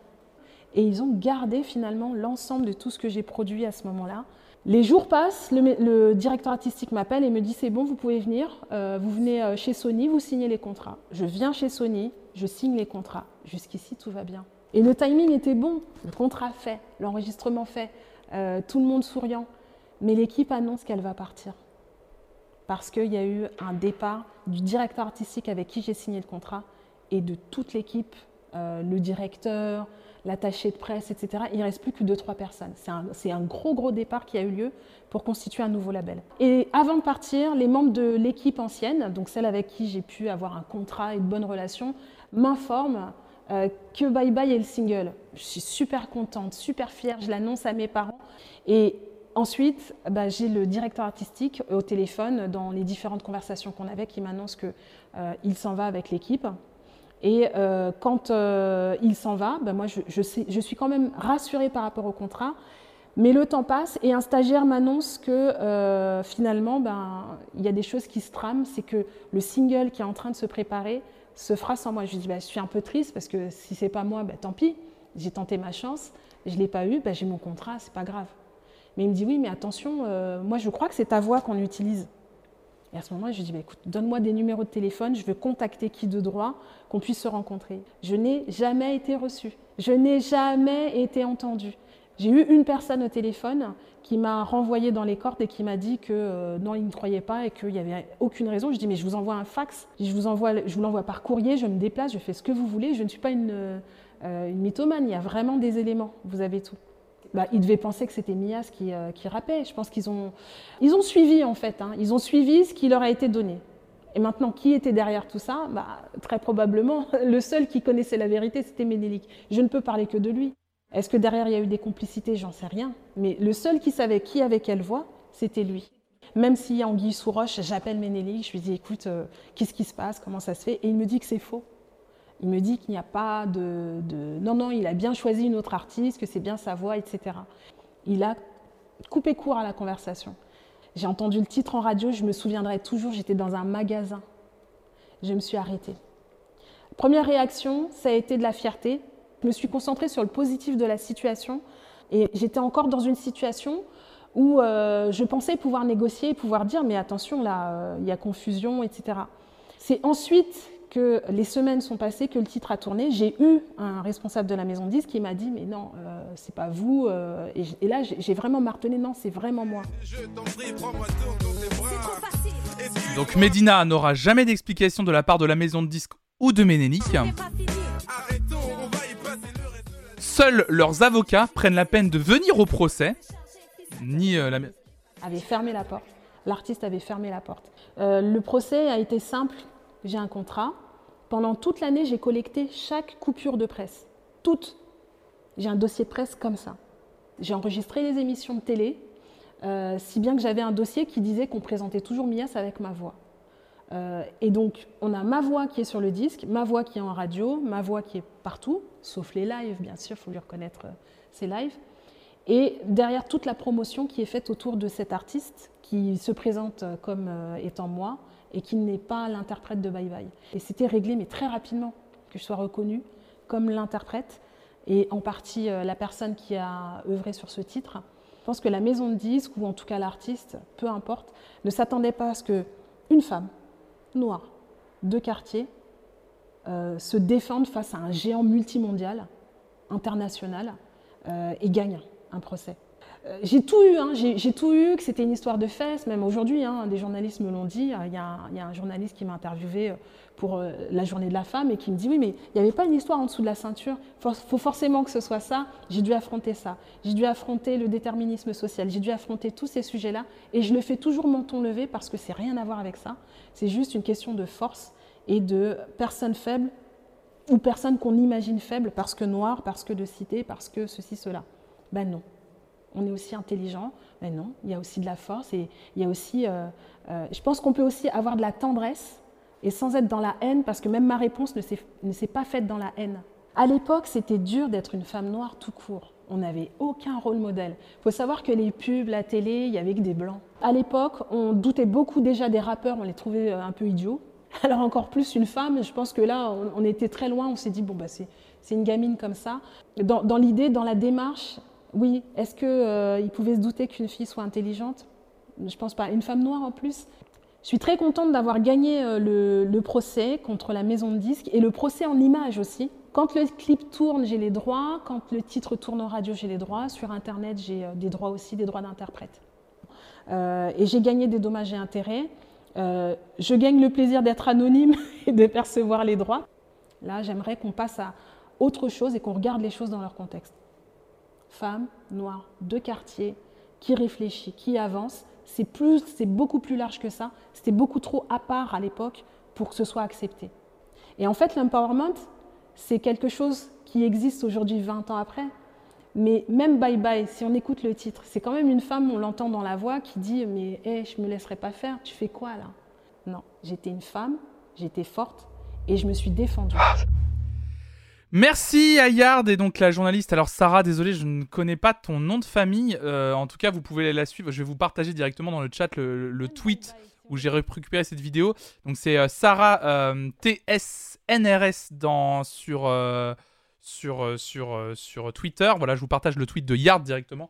Et ils ont gardé finalement l'ensemble de tout ce que j'ai produit à ce moment-là. Les jours passent, le, directeur artistique m'appelle et me dit c'est bon, vous pouvez venir, euh, vous venez euh, chez Sony, vous signez les contrats. Je viens chez Sony, je signe les contrats. Jusqu'ici, tout va bien. Et le timing était bon, le contrat fait, l'enregistrement fait, euh, tout le monde souriant. Mais l'équipe annonce qu'elle va partir. Parce qu'il y a eu un départ du directeur artistique avec qui j'ai signé le contrat et de toute l'équipe, euh, le directeur, l'attaché de presse, etc. Il ne reste plus que 2-3 personnes. C'est un, gros, gros départ qui a eu lieu pour constituer un nouveau label. Et avant de partir, les membres de l'équipe ancienne, donc celle avec qui j'ai pu avoir un contrat et de bonnes relations, m'informent euh, que Bye Bye est le single. Je suis super contente, super fière, je l'annonce à mes parents. Et ensuite, bah, j'ai le directeur artistique au téléphone dans les différentes conversations qu'on avait qui m'annonce qu'il s'en va avec l'équipe. Et euh, quand euh, il s'en va, ben moi je, suis quand même rassurée par rapport au contrat, mais le temps passe et un stagiaire m'annonce que euh, finalement ben, il y a des choses qui se trament, c'est que le single qui est en train de se préparer se fera sans moi. Je dis ben, je suis un peu triste parce que si c'est pas moi, ben, tant pis, j'ai tenté ma chance, je l'ai pas eu, ben, j'ai mon contrat, c'est pas grave. Mais il me dit oui, mais attention, moi je crois que c'est ta voix qu'on utilise. Et à ce moment-là, je lui dis, bah, écoute, donne-moi des numéros de téléphone, je veux contacter qui de droit, qu'on puisse se rencontrer. Je n'ai jamais été reçue, je n'ai jamais été entendue. J'ai eu une personne au téléphone qui m'a renvoyé dans les cordes et qui m'a dit que euh, non, il ne croyait pas et qu'il n'y avait aucune raison. Je dis, mais je vous envoie un fax, je vous, envoie, je vous l'envoie par courrier, je me déplace, je fais ce que vous voulez, je ne suis pas une, euh, une mythomane, il y a vraiment des éléments, vous avez tout. Bah, ils devaient penser que c'était Mias qui, euh, qui rappait. Je pense qu'ils ont, ils ont suivi en fait. Hein. Ils ont suivi ce qui leur a été donné. Et maintenant, qui était derrière tout ça? Bah, Très probablement, <laughs> le seul qui connaissait la vérité, c'était Ménélique. Je ne peux parler que de lui. Est-ce que derrière il y a eu des complicités? J'en sais rien. Mais le seul qui savait qui avait quelle voix, c'était lui. Même si en Guy sous roche, j'appelle Ménélique, je lui dis écoute, euh, qu'est-ce qui se passe? Comment ça se fait? Et il me dit que c'est faux. Il me dit qu'il n'y a pas de, de, Non, non, il a bien choisi une autre artiste, que c'est bien sa voix, etc. Il a coupé court à la conversation. J'ai entendu le titre en radio, je me souviendrai toujours, j'étais dans un magasin. Je me suis arrêtée. Première réaction, ça a été de la fierté. Je me suis concentrée sur le positif de la situation et j'étais encore dans une situation où euh, je pensais pouvoir négocier, pouvoir dire mais attention là, euh, il y a confusion, etc. C'est ensuite que les semaines sont passées, que le titre a tourné, j'ai eu un responsable de la maison de disques qui m'a dit mais non, euh, c'est pas vous. Euh, et, et, là, j'ai vraiment martelé non, c'est vraiment moi.
Donc Medina n'aura jamais d'explication de la part de la maison de disques ou de Ménélique. Seuls leurs avocats prennent la peine de venir au procès. Ni euh, la
avait fermé la porte. L'artiste avait fermé la porte. Euh, le procès a été simple j'ai un contrat. Pendant toute l'année, j'ai collecté chaque coupure de presse. Toute. J'ai un dossier de presse comme ça. J'ai enregistré les émissions de télé, euh, si bien que j'avais un dossier qui disait qu'on présentait toujours Mias avec ma voix. Euh, et donc, on a ma voix qui est sur le disque, ma voix qui est en radio, ma voix qui est partout, sauf les lives, bien sûr, il faut lui reconnaître euh, lives. Et derrière toute la promotion qui est faite autour de cet artiste, qui se présente comme euh, étant moi, et qui n'est pas l'interprète de Bye Bye. Et c'était réglé, mais très rapidement, que je sois reconnue comme l'interprète et en partie euh, la personne qui a œuvré sur ce titre. Je pense que la maison de disques, ou en tout cas l'artiste, peu importe, ne s'attendait pas à ce qu'une femme noire de quartier euh, se défende face à un géant multimondial, international, euh, et gagne un procès. Euh, j'ai tout eu, hein, j'ai tout eu, que c'était une histoire de fesses, même aujourd'hui, hein, des journalistes me l'ont dit. Il y, a un- journaliste qui m'a interviewé euh, pour euh, la journée de la femme et qui me dit oui, mais il n'y avait pas une histoire en dessous de la ceinture. Il faut forcément que ce soit ça. J'ai dû affronter ça. J'ai dû affronter le déterminisme social. J'ai dû affronter tous ces sujets-là et je le fais toujours menton levé parce que c'est rien à voir avec ça. C'est juste une question de force et de personnes faibles ou personnes qu'on imagine faibles parce que noires, parce que de cité, parce que ceci, cela. Ben non. On est aussi intelligent, mais non, il y a aussi de la force et il y a aussi. euh, euh, je pense qu'on peut aussi avoir de la tendresse et sans être dans la haine, parce que même ma réponse ne s'est pas faite dans la haine. À l'époque, c'était dur d'être une femme noire tout court. On n'avait aucun rôle modèle. Il faut savoir que les pubs, la télé, il y avait que des blancs. À l'époque, on doutait beaucoup déjà des rappeurs, on les trouvait euh, un peu idiots. <laughs> Alors encore plus une femme, je pense que là, on, était très loin, on s'est dit, bon, bah, c'est une gamine comme ça. Dans l'idée, dans la démarche, oui, est-ce qu'il pouvait se douter qu'une fille soit intelligente? Je pense pas. Une femme noire en plus? Je suis très contente d'avoir gagné euh, le, procès contre la maison de disques et le procès en images aussi. Quand le clip tourne, j'ai les droits. Quand le titre tourne en radio, j'ai les droits. Sur Internet, j'ai euh, des droits aussi, des droits d'interprète. Euh, et j'ai gagné des dommages et intérêts. Euh, je gagne le plaisir d'être anonyme <laughs> et de percevoir les droits. Là, j'aimerais qu'on passe à autre chose et qu'on regarde les choses dans leur contexte. Femme, noire, de quartier, qui réfléchit, qui avance, c'est plus, c'est beaucoup plus large que ça. C'était beaucoup trop à part à l'époque pour que ce soit accepté. Et en fait, l'empowerment, c'est quelque chose qui existe aujourd'hui 20 ans après. Mais même Bye Bye, si on écoute le titre, c'est quand même une femme, on l'entend dans la voix, qui dit Mais hé, je me laisserai pas faire, tu fais quoi là? Non, j'étais une femme, j'étais forte et je me suis défendue.
Merci Ayard et donc la journaliste. Alors Sarah, désolé, je ne connais pas ton nom de famille. Euh, en tout cas, vous pouvez la suivre. Je vais vous partager directement dans le chat le, tweet où j'ai récupéré cette vidéo. Donc c'est euh, Sarah euh, TSNRS dans sur euh, sur sur Twitter. Voilà, je vous partage le tweet de Yard directement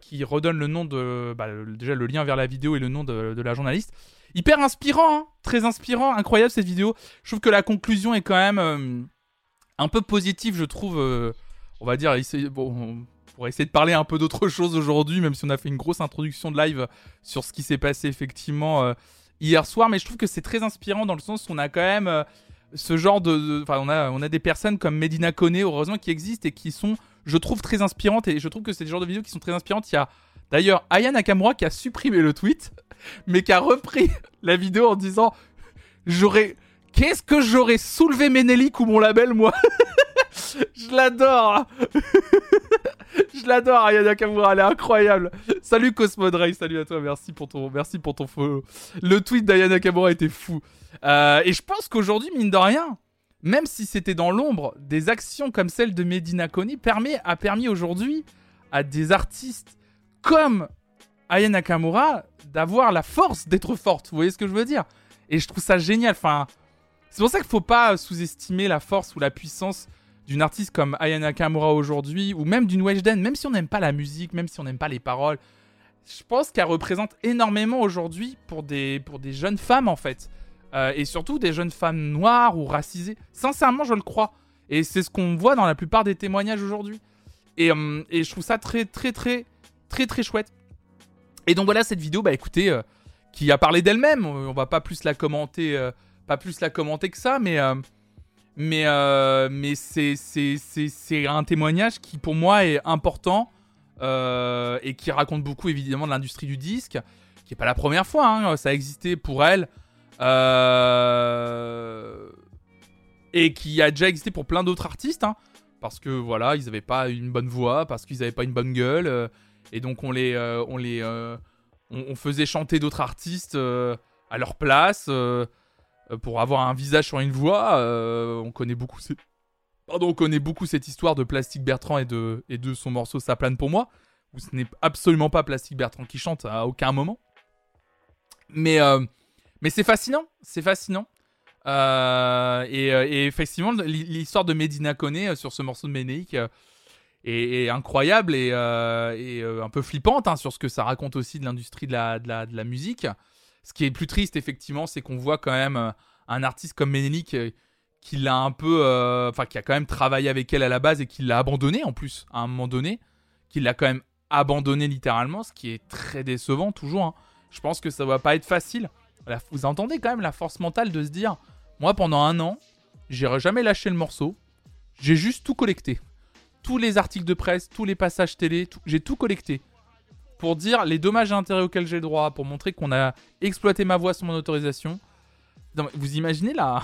qui redonne le nom de bah, déjà le lien vers la vidéo et le nom de, la journaliste. Hyper inspirant, hein très inspirant, incroyable cette vidéo. Je trouve que la conclusion est quand même un peu positive, je trouve. euh, on va dire, essayer- bon, on essayer de parler un peu d'autre chose aujourd'hui, même si on a fait une grosse introduction de live sur ce qui s'est passé effectivement euh, hier soir. Mais je trouve que c'est très inspirant dans le sens où on a quand même euh, ce genre de. Enfin, on, a, on a des personnes comme Medina Kone, heureusement, qui existent et qui sont, je trouve, très inspirantes. Et je trouve que c'est le genre de vidéos qui sont très inspirantes. Il y a d'ailleurs Aya Nakamura qui a supprimé le tweet, mais qui a repris <laughs> la vidéo en disant J'aurais. Qu'est-ce que j'aurais soulevé Ménélique ou mon label, moi <laughs> Je l'adore <laughs> Je l'adore, Aya Nakamura, elle est incroyable Salut Cosmodray, salut à toi, merci pour ton, merci pour ton follow. Le tweet d'Aya Nakamura était fou. Euh, et je pense qu'aujourd'hui, mine de rien, même si c'était dans l'ombre, des actions comme celle de Medina Koni permet, a permis aujourd'hui à des artistes comme Aya Nakamura d'avoir la force d'être forte. Vous voyez ce que je veux dire? Et je trouve ça génial. Enfin, c'est pour ça qu'il faut pas sous-estimer la force ou la puissance d'une artiste comme Aya Nakamura aujourd'hui, ou même d'une Weshden, même si on n'aime pas la musique, même si on n'aime pas les paroles. Je pense qu'elle représente énormément aujourd'hui pour des, pour des jeunes femmes en fait. Euh, et surtout des jeunes femmes noires ou racisées. Sincèrement, je le crois. Et c'est ce qu'on voit dans la plupart des témoignages aujourd'hui. Et, euh, et je trouve ça très, très, très, très, très chouette. Et donc voilà cette vidéo, bah écoutez, euh, qui a parlé d'elle-même. On va pas plus la commenter, euh, pas plus la commenter que ça, mais euh, mais euh, mais c'est un témoignage qui pour moi est important euh, et qui raconte beaucoup évidemment de l'industrie du disque, qui est pas la première fois. hein, ça a existé pour elle. Et qui a déjà existé pour plein d'autres artistes, hein, parce que voilà, ils n'avaient pas une bonne voix, parce qu'ils n'avaient pas une bonne gueule, et donc on les, on les, on, faisait chanter d'autres artistes à leur place pour avoir un visage sur une voix. euh, on connaît beaucoup, ces- pardon, on connaît beaucoup cette histoire de Plastique Bertrand et de, et de son morceau Ça plane pour moi, où ce n'est absolument pas Plastique Bertrand qui chante à aucun moment. Mais, euh, mais c'est fascinant, c'est fascinant. Euh, et, euh, effectivement, l'hi- l'histoire de Medina Kone euh, sur ce morceau de euh, est, incroyable et, euh, et, euh, un peu flippante hein, sur ce que ça raconte aussi de l'industrie de la, de, la, de la musique. Ce qui est plus triste, effectivement, c'est qu'on voit quand même euh, un artiste comme Ménélique euh, qui l'a un peu. euh, Enfin, qui a quand même travaillé avec elle à la base et qui l'a abandonné en plus, à un moment donné. Qui l'a quand même abandonné littéralement, ce qui est très décevant toujours. hein. Je pense que ça va pas être facile. Vous entendez quand même la force mentale de se dire, moi pendant un an, j'ai jamais lâché le morceau, j'ai juste tout collecté. Tous les articles de presse, tous les passages télé, j'ai tout collecté. Pour dire les dommages et intérêts auxquels j'ai le droit, pour montrer qu'on a exploité ma voix sans mon autorisation. Vous imaginez la,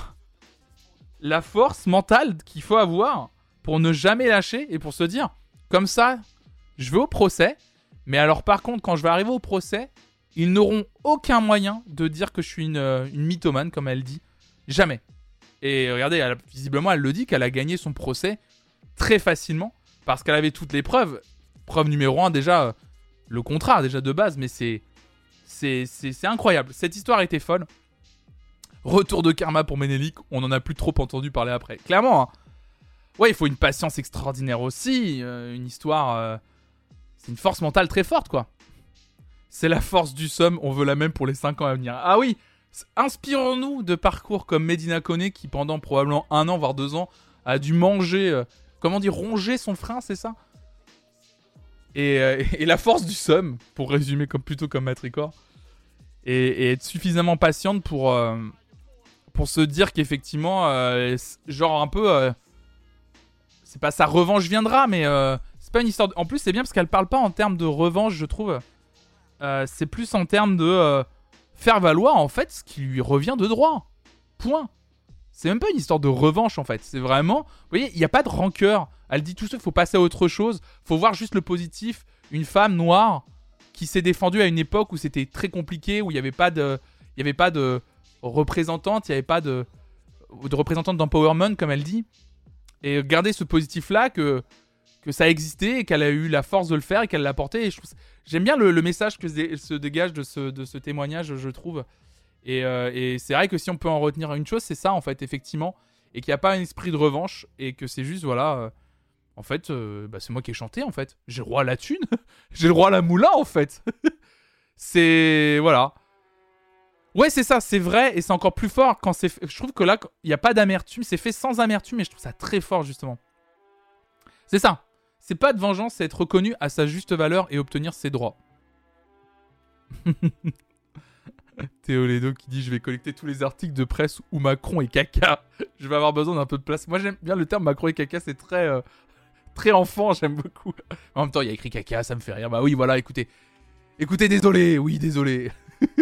la force mentale qu'il faut avoir pour ne jamais lâcher et pour se dire, comme ça, je vais au procès, mais alors par contre, quand je vais arriver au procès, ils n'auront aucun moyen de dire que je suis une, euh, mythomane, comme elle dit. Jamais. Et regardez, visiblement, elle le dit qu'elle a gagné son procès très facilement parce qu'elle avait toutes les preuves. Preuve numéro un, déjà, euh, le contrat, déjà de base, mais c'est. C'est incroyable. Cette histoire était folle. Retour de karma pour Ménélique, on en a plus trop entendu parler après. Clairement, hein. ouais, il faut une patience extraordinaire aussi. euh, une histoire. euh, c'est une force mentale très forte, quoi. C'est la force du somme, on veut la même pour les 5 ans à venir. Ah oui, inspirons-nous de parcours comme Medina Koné qui pendant probablement un an, voire deux ans, a dû manger, euh, comment dire, ronger son frein, c'est ça? Et, euh, <laughs> et la force du somme, pour résumer comme, plutôt comme Matricor, et, être suffisamment patiente pour, euh, pour se dire qu'effectivement, euh, genre un peu... c'est pas sa revanche viendra, mais c'est pas une histoire... En plus, c'est bien parce qu'elle parle pas en termes de revanche, je trouve. C'est plus en termes de faire valoir en fait ce qui lui revient de droit. Point. C'est même pas une histoire de revanche en fait. C'est vraiment. Vous voyez, il n'y a pas de rancœur. Elle dit tout ça, faut passer à autre chose. faut voir juste le positif. Une femme noire qui s'est défendue à une époque où c'était très compliqué, où il n'y avait pas de. Représentante, il n'y avait pas de, représentante d'empowerment, comme elle dit. Et garder ce positif-là, que, que ça existait et qu'elle a eu la force de le faire et qu'elle l'a porté. J'aime bien le, message que se, dégage de ce, témoignage, je trouve. Et, euh, et c'est vrai que si on peut en retenir une chose, c'est ça, en fait, effectivement. Et qu'il n'y a pas un esprit de revanche et que c'est juste, voilà. En fait, euh, bah, c'est moi qui ai chanté, en fait. J'ai le droit à la thune. <laughs> J'ai le droit à la moula, en fait. <laughs> c'est. Voilà. Ouais, c'est ça, c'est vrai, et c'est encore plus fort quand c'est. Je trouve que là, il n'y a pas d'amertume, c'est fait sans amertume, et je trouve ça très fort, justement. C'est ça. C'est pas de vengeance, c'est être reconnu à sa juste valeur et obtenir ses droits. <laughs> Théo Ledo qui dit Je vais collecter tous les articles de presse où Macron est caca. Je vais avoir besoin d'un peu de place. Moi, j'aime bien le terme Macron et caca, c'est très. euh, très enfant, j'aime beaucoup. En même temps, il y a écrit caca, ça me fait rire. Bah oui, voilà, écoutez. Écoutez, désolé, oui, désolé. <laughs>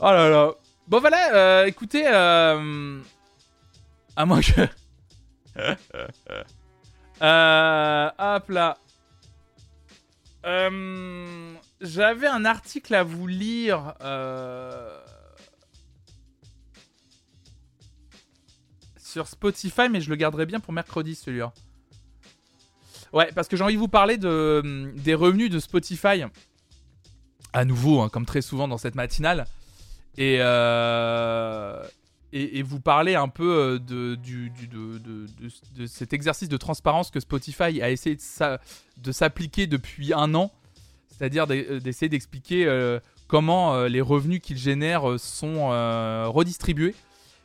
oh là là. Bon, voilà, euh, écoutez. Euh... À moins que. <laughs> Euh, hop là. Euh, J'avais un article à vous lire. euh, Sur Spotify, mais je le garderai bien pour mercredi celui-là. Ouais, parce que j'ai envie de vous parler de, des revenus de Spotify. À nouveau, hein, comme très souvent dans cette matinale. Et, euh, et, vous parler un peu euh, de, du, de, de- de- cet exercice de transparence que Spotify a essayé de s'a- de s'appliquer depuis un an, c'est-à-dire euh, d'essayer d'expliquer comment les revenus qu'ils génèrent euh, sont redistribués.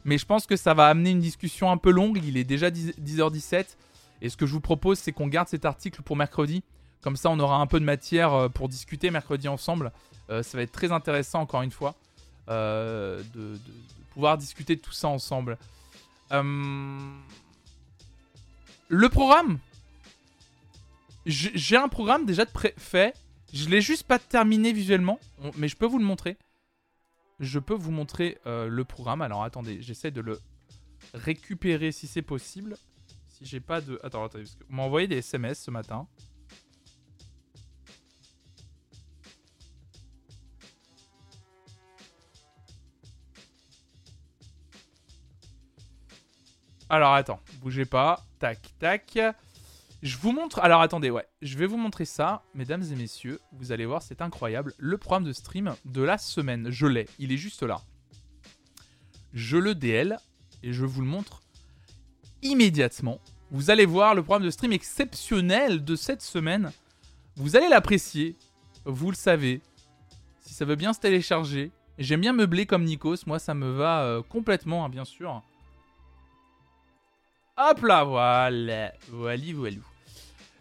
Mais je pense que ça va amener une discussion un peu longue, il est déjà 10, 10h17, et ce que je vous propose c'est qu'on garde cet article pour mercredi, comme ça on aura un peu de matière euh, pour discuter mercredi ensemble. Euh, ça va être très intéressant encore une fois euh, de, pouvoir discuter de tout ça ensemble. Le programme, j'ai un programme déjà de fait. Je l'ai juste pas terminé visuellement, mais je peux vous le montrer. Je peux vous montrer euh, le programme. Alors attendez, j'essaie de le récupérer si c'est possible. Si j'ai pas de. Attends, attendez, parce qu'on m'a envoyé des SMS ce matin. Alors attends, bougez pas. Tac, tac. Je vous montre. Alors attendez, ouais. Je vais vous montrer ça, mesdames et messieurs. Vous allez voir, c'est incroyable. Le programme de stream de la semaine. Je l'ai. Il est juste là. Je le DL et je vous le montre immédiatement. Vous allez voir le programme de stream exceptionnel de cette semaine. Vous allez l'apprécier. Vous le savez. Si ça veut bien se télécharger. J'aime bien meubler comme Nikos. Moi, ça me va euh, complètement, hein, bien sûr. Hop là, voilà. Voili, voilou.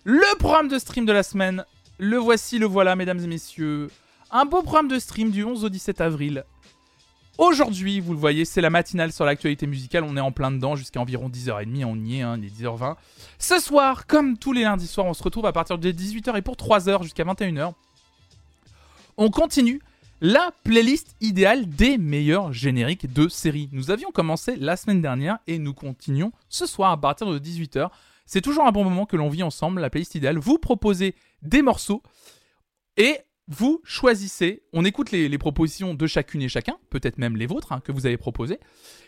Le programme de stream de la semaine, le voici, le voilà, mesdames et messieurs. Un beau programme de stream du 11 au 17 avril. Aujourd'hui, vous le voyez, c'est la matinale sur l'actualité musicale. On est en plein dedans jusqu'à environ 10h30. On y est, hein, il est 10h20. Ce soir, comme tous les lundis soirs, on se retrouve à partir de 18h et pour 3h jusqu'à 21h. On continue la playlist idéale des meilleurs génériques de séries. Nous avions commencé la semaine dernière et nous continuons ce soir à partir de 18h. C'est toujours un bon moment que l'on vit ensemble, la playlist idéale. Vous proposez des morceaux et vous choisissez, on écoute les, propositions de chacune et chacun, peut-être même les vôtres hein, que vous avez proposées,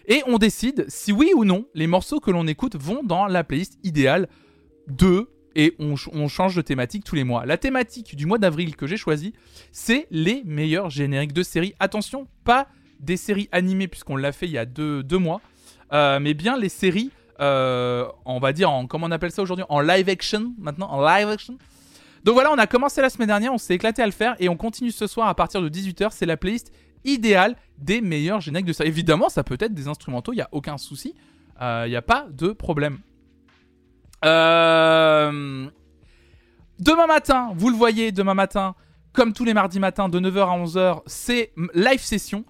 et on décide si oui ou non les morceaux que l'on écoute vont dans la playlist idéale de et on, ch- on change de thématique tous les mois. La thématique du mois d'avril que j'ai choisi, c'est les meilleurs génériques de séries. Attention, pas des séries animées puisqu'on l'a fait il y a deux, mois, euh, mais bien les séries, euh, on va dire en on appelle ça aujourd'hui, en live action maintenant, en live action. Donc voilà, on a commencé la semaine dernière, on s'est éclaté à le faire et on continue ce soir à partir de 18h. C'est la playlist idéale des meilleurs génériques de séries. Évidemment, ça peut être des instrumentaux, il n'y a aucun souci, il n'y a pas de problème. Euh, Demain matin, vous le voyez, demain matin, comme tous les mardis matins, de 9h à 11h, c'est live session.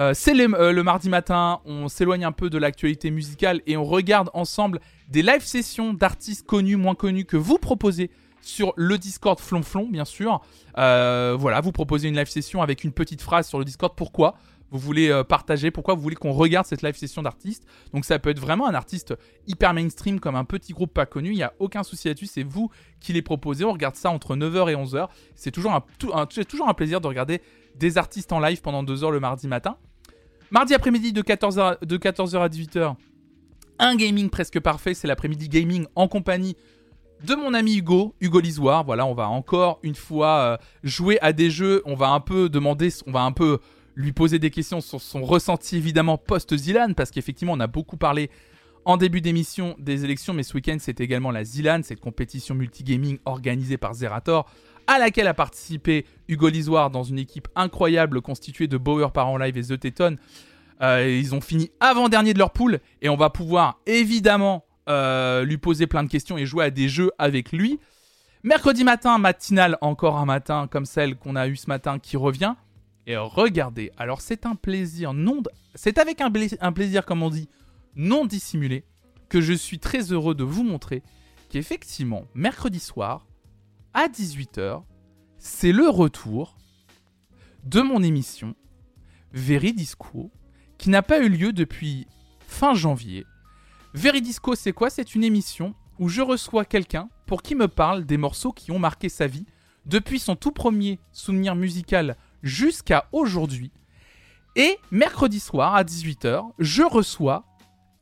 Euh, c'est euh, le mardi matin, on s'éloigne un peu de l'actualité musicale et on regarde ensemble des live sessions d'artistes connus, moins connus que vous proposez sur le Discord Flonflon, bien sûr. Voilà, vous proposez une live session avec une petite phrase sur le Discord. Pourquoi? Vous voulez euh, partager Pourquoi vous voulez qu'on regarde cette live session d'artistes Donc ça peut être vraiment un artiste hyper mainstream comme un petit groupe pas connu. Il n'y a aucun souci là-dessus. C'est vous qui les proposez. On regarde ça entre 9h et 11h. C'est toujours un, plaisir de regarder des artistes en live pendant 2 heures le mardi matin. Mardi après-midi de 14h, de 14h à 18h, un gaming presque parfait. C'est l'après-midi gaming en compagnie de mon ami Hugo, Hugo Lisoire. Voilà, on va encore une fois euh, jouer à des jeux. On va un peu demander, on va un peu lui poser des questions sur son ressenti évidemment post-Zilan, parce qu'effectivement on a beaucoup parlé en début d'émission des élections, mais ce week-end c'est également la Zilan, cette compétition multigaming organisée par Zerator, à laquelle a participé Hugo Lisoire dans une équipe incroyable constituée de Bauer Parent Live et The Teton. Euh, ils ont fini avant-dernier de leur poule et on va pouvoir évidemment euh, lui poser plein de questions et jouer à des jeux avec lui. Mercredi matin, matinale, encore un matin comme celle qu'on a eu ce matin qui revient. Et regardez, alors c'est un plaisir non... C'est avec un, plaisir, comme on dit, non dissimulé, que je suis très heureux de vous montrer qu'effectivement, mercredi soir, à 18h, c'est le retour de mon émission Veridisco, qui n'a pas eu lieu depuis fin janvier. Veridisco, c'est quoi? C'est une émission où je reçois quelqu'un pour qui me parle des morceaux qui ont marqué sa vie depuis son tout premier souvenir musical jusqu'à aujourd'hui. Et mercredi soir à 18h, je reçois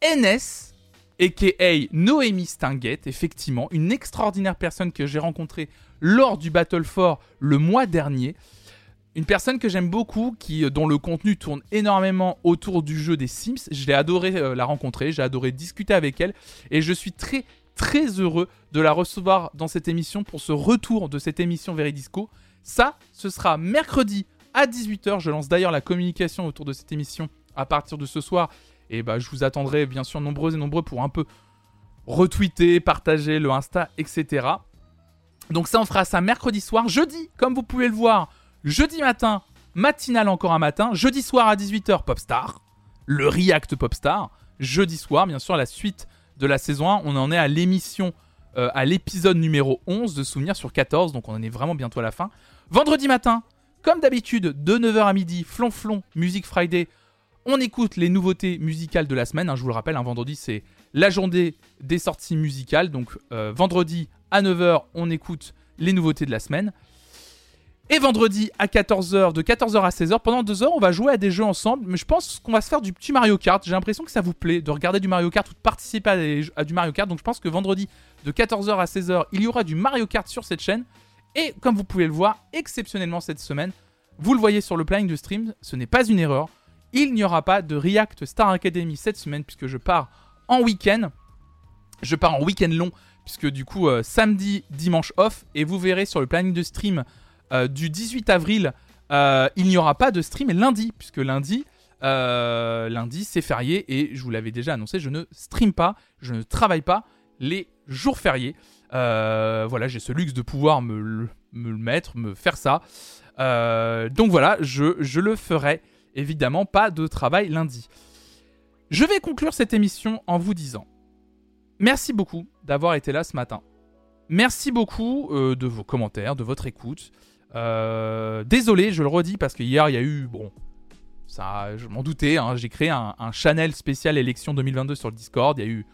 NS, aka Noémie Stinguette, effectivement, une extraordinaire personne que j'ai rencontrée lors du Battle for le mois dernier. Une personne que j'aime beaucoup, qui, dont le contenu tourne énormément autour du jeu des Sims. Je l'ai adoré euh, la rencontrer, j'ai adoré discuter avec elle, et je suis très très heureux de la recevoir dans cette émission pour ce retour de cette émission Veridisco. Ça, ce sera mercredi à 18h. Je lance d'ailleurs la communication autour de cette émission à partir de ce soir. Et bah, je vous attendrai bien sûr nombreux et nombreux pour un peu retweeter, partager le Insta, etc. Donc ça, on fera ça mercredi soir. Jeudi, comme vous pouvez le voir, jeudi matin, matinale encore un matin. Jeudi soir à 18h, Popstar. Le React Popstar. Jeudi soir, bien sûr, la suite de la saison 1. On en est à l'émission, euh, à l'épisode numéro 11 de Souvenirs sur 14. Donc on en est vraiment bientôt à la fin. Vendredi matin, comme d'habitude, de 9h à midi, Flonflon, Music Friday. On écoute les nouveautés musicales de la semaine. hein, je vous le rappelle, un vendredi, c'est la journée des sorties musicales. Donc euh, vendredi à 9h, on écoute les nouveautés de la semaine. Et vendredi à 14h, de 14h à 16h, pendant 2 heures, on va jouer à des jeux ensemble. Mais je pense qu'on va se faire du petit Mario Kart. J'ai l'impression que ça vous plaît de regarder du Mario Kart ou de participer à, du Mario Kart. Donc je pense que vendredi, de 14h à 16h, il y aura du Mario Kart sur cette chaîne. Et comme vous pouvez le voir, exceptionnellement cette semaine, vous le voyez sur le planning de stream, ce n'est pas une erreur. Il n'y aura pas de React Star Academy cette semaine puisque je pars en week-end. Je pars en week-end long puisque du coup euh, samedi, dimanche off et vous verrez sur le planning de stream du 18 avril, euh, il n'y aura pas de stream lundi puisque lundi, euh, lundi c'est férié et je vous l'avais déjà annoncé, je ne stream pas, je ne travaille pas les jours fériés. Euh, voilà, j'ai ce luxe de pouvoir me, le- me le mettre, me faire ça. Euh, donc voilà, je, le ferai évidemment pas de travail lundi. Je vais conclure cette émission en vous disant merci beaucoup d'avoir été là ce matin. Merci beaucoup euh, de vos commentaires, de votre écoute. Euh, désolé, je le redis parce que hier il y a eu bon, ça, je m'en doutais. hein, J'ai créé un, channel spécial élection 2022 sur le Discord. Il y a eu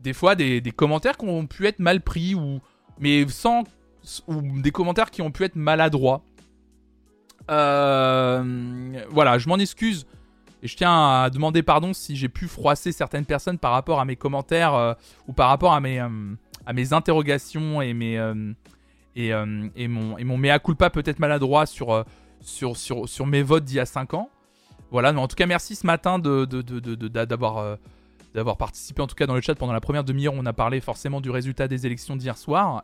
des fois des, commentaires qui ont pu être mal pris ou mais sans ou des commentaires qui ont pu être maladroits. Euh, voilà, je m'en excuse et je tiens à demander pardon si j'ai pu froisser certaines personnes par rapport à mes commentaires euh, ou par rapport à mes, à mes interrogations et mes et, euh, et mon et mon mea culpa peut-être maladroit sur euh, sur, sur, sur mes votes d'il y a 5 ans. Voilà, mais en tout cas merci ce matin de, de- de- de- de- d'avoir euh, d'avoir participé en tout cas dans le chat pendant la première demi-heure. On a parlé forcément du résultat des élections d'hier soir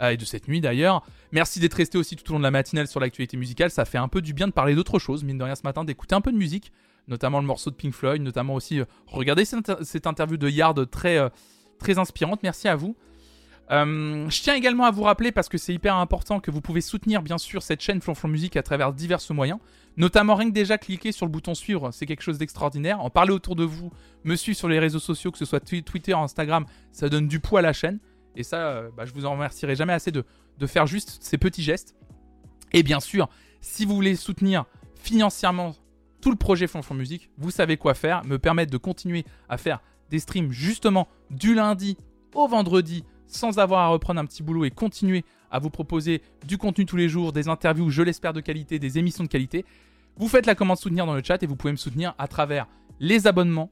et de cette nuit d'ailleurs. Merci d'être resté aussi tout au long de la matinale sur l'actualité musicale. Ça fait un peu du bien de parler d'autre chose, mine de rien ce matin, d'écouter un peu de musique, notamment le morceau de Pink Floyd, notamment aussi euh, regarder cette, inter- cette interview de Yard très, très inspirante. Merci à vous. Euh, je tiens également à vous rappeler, parce que c'est hyper important, que vous pouvez soutenir bien sûr cette chaîne Flonflon Musique à travers divers moyens. Notamment rien que déjà cliquer sur le bouton suivre, c'est quelque chose d'extraordinaire. En parler autour de vous, me suivre sur les réseaux sociaux, que ce soit Twi- Twitter, Instagram, ça donne du poids à la chaîne. Et ça, euh, bah, je vous en remercierai jamais assez de, de faire juste ces petits gestes. Et bien sûr, si vous voulez soutenir financièrement tout le projet Flonflon Musique, vous savez quoi faire, me permettre de continuer à faire des streams justement du lundi au vendredi sans avoir à reprendre un petit boulot et continuer à vous proposer du contenu tous les jours, des interviews, je l'espère, de qualité, des émissions de qualité. Vous faites la commande soutenir dans le chat et vous pouvez me soutenir à travers les abonnements,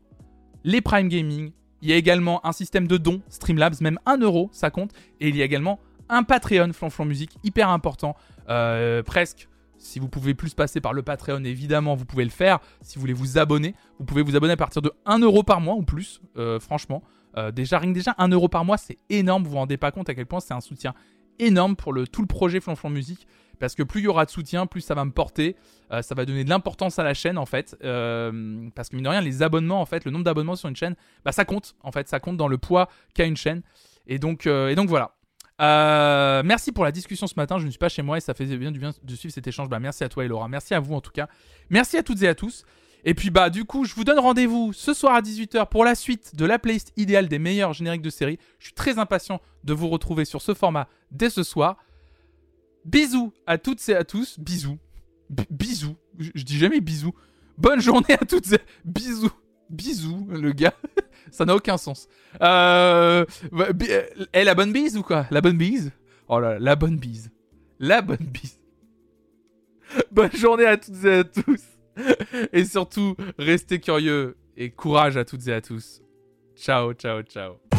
les Prime Gaming. Il y a également un système de dons, Streamlabs, même 1 euro, ça compte. Et il y a également un Patreon Flonflon Musique, hyper important, euh, presque. Si vous pouvez plus passer par le Patreon, évidemment, vous pouvez le faire. Si vous voulez vous abonner, vous pouvez vous abonner à partir de 1 euro par mois ou plus, euh, franchement. Euh, déjà, rien déjà, 1 euro par mois, c'est énorme. Vous vous rendez pas compte à quel point c'est un soutien énorme pour le, tout le projet Flonflon Musique. Parce que plus il y aura de soutien, plus ça va me porter. Euh, ça va donner de l'importance à la chaîne, en fait. Euh, parce que, mine de rien, les abonnements, en fait, le nombre d'abonnements sur une chaîne, bah, ça compte. En fait, ça compte dans le poids qu'a une chaîne. Et donc, et voilà. Merci pour la discussion ce matin. Je ne suis pas chez moi et ça faisait bien du bien de suivre cet échange. Bah, merci à toi, Laura. Merci à vous, en tout cas. Merci à toutes et à tous. Et puis bah du coup, je vous donne rendez-vous ce soir à 18h pour la suite de la playlist idéale des meilleurs génériques de série. Je suis très impatient de vous retrouver sur ce format dès ce soir. Bisous à toutes et à tous. Bisous. Bisous. Je, dis jamais bisous. Bonne journée à toutes et... <laughs> Bisous. Bisous, le gars. <laughs> Ça n'a aucun sens. Euh... bi- euh, eh, la bonne bise ou quoi? La bonne bise? Oh là là, la bonne bise. La bonne bise. <laughs> Bonne journée à toutes et à tous. <laughs> Et surtout, restez curieux et courage à toutes et à tous. Ciao, ciao, ciao.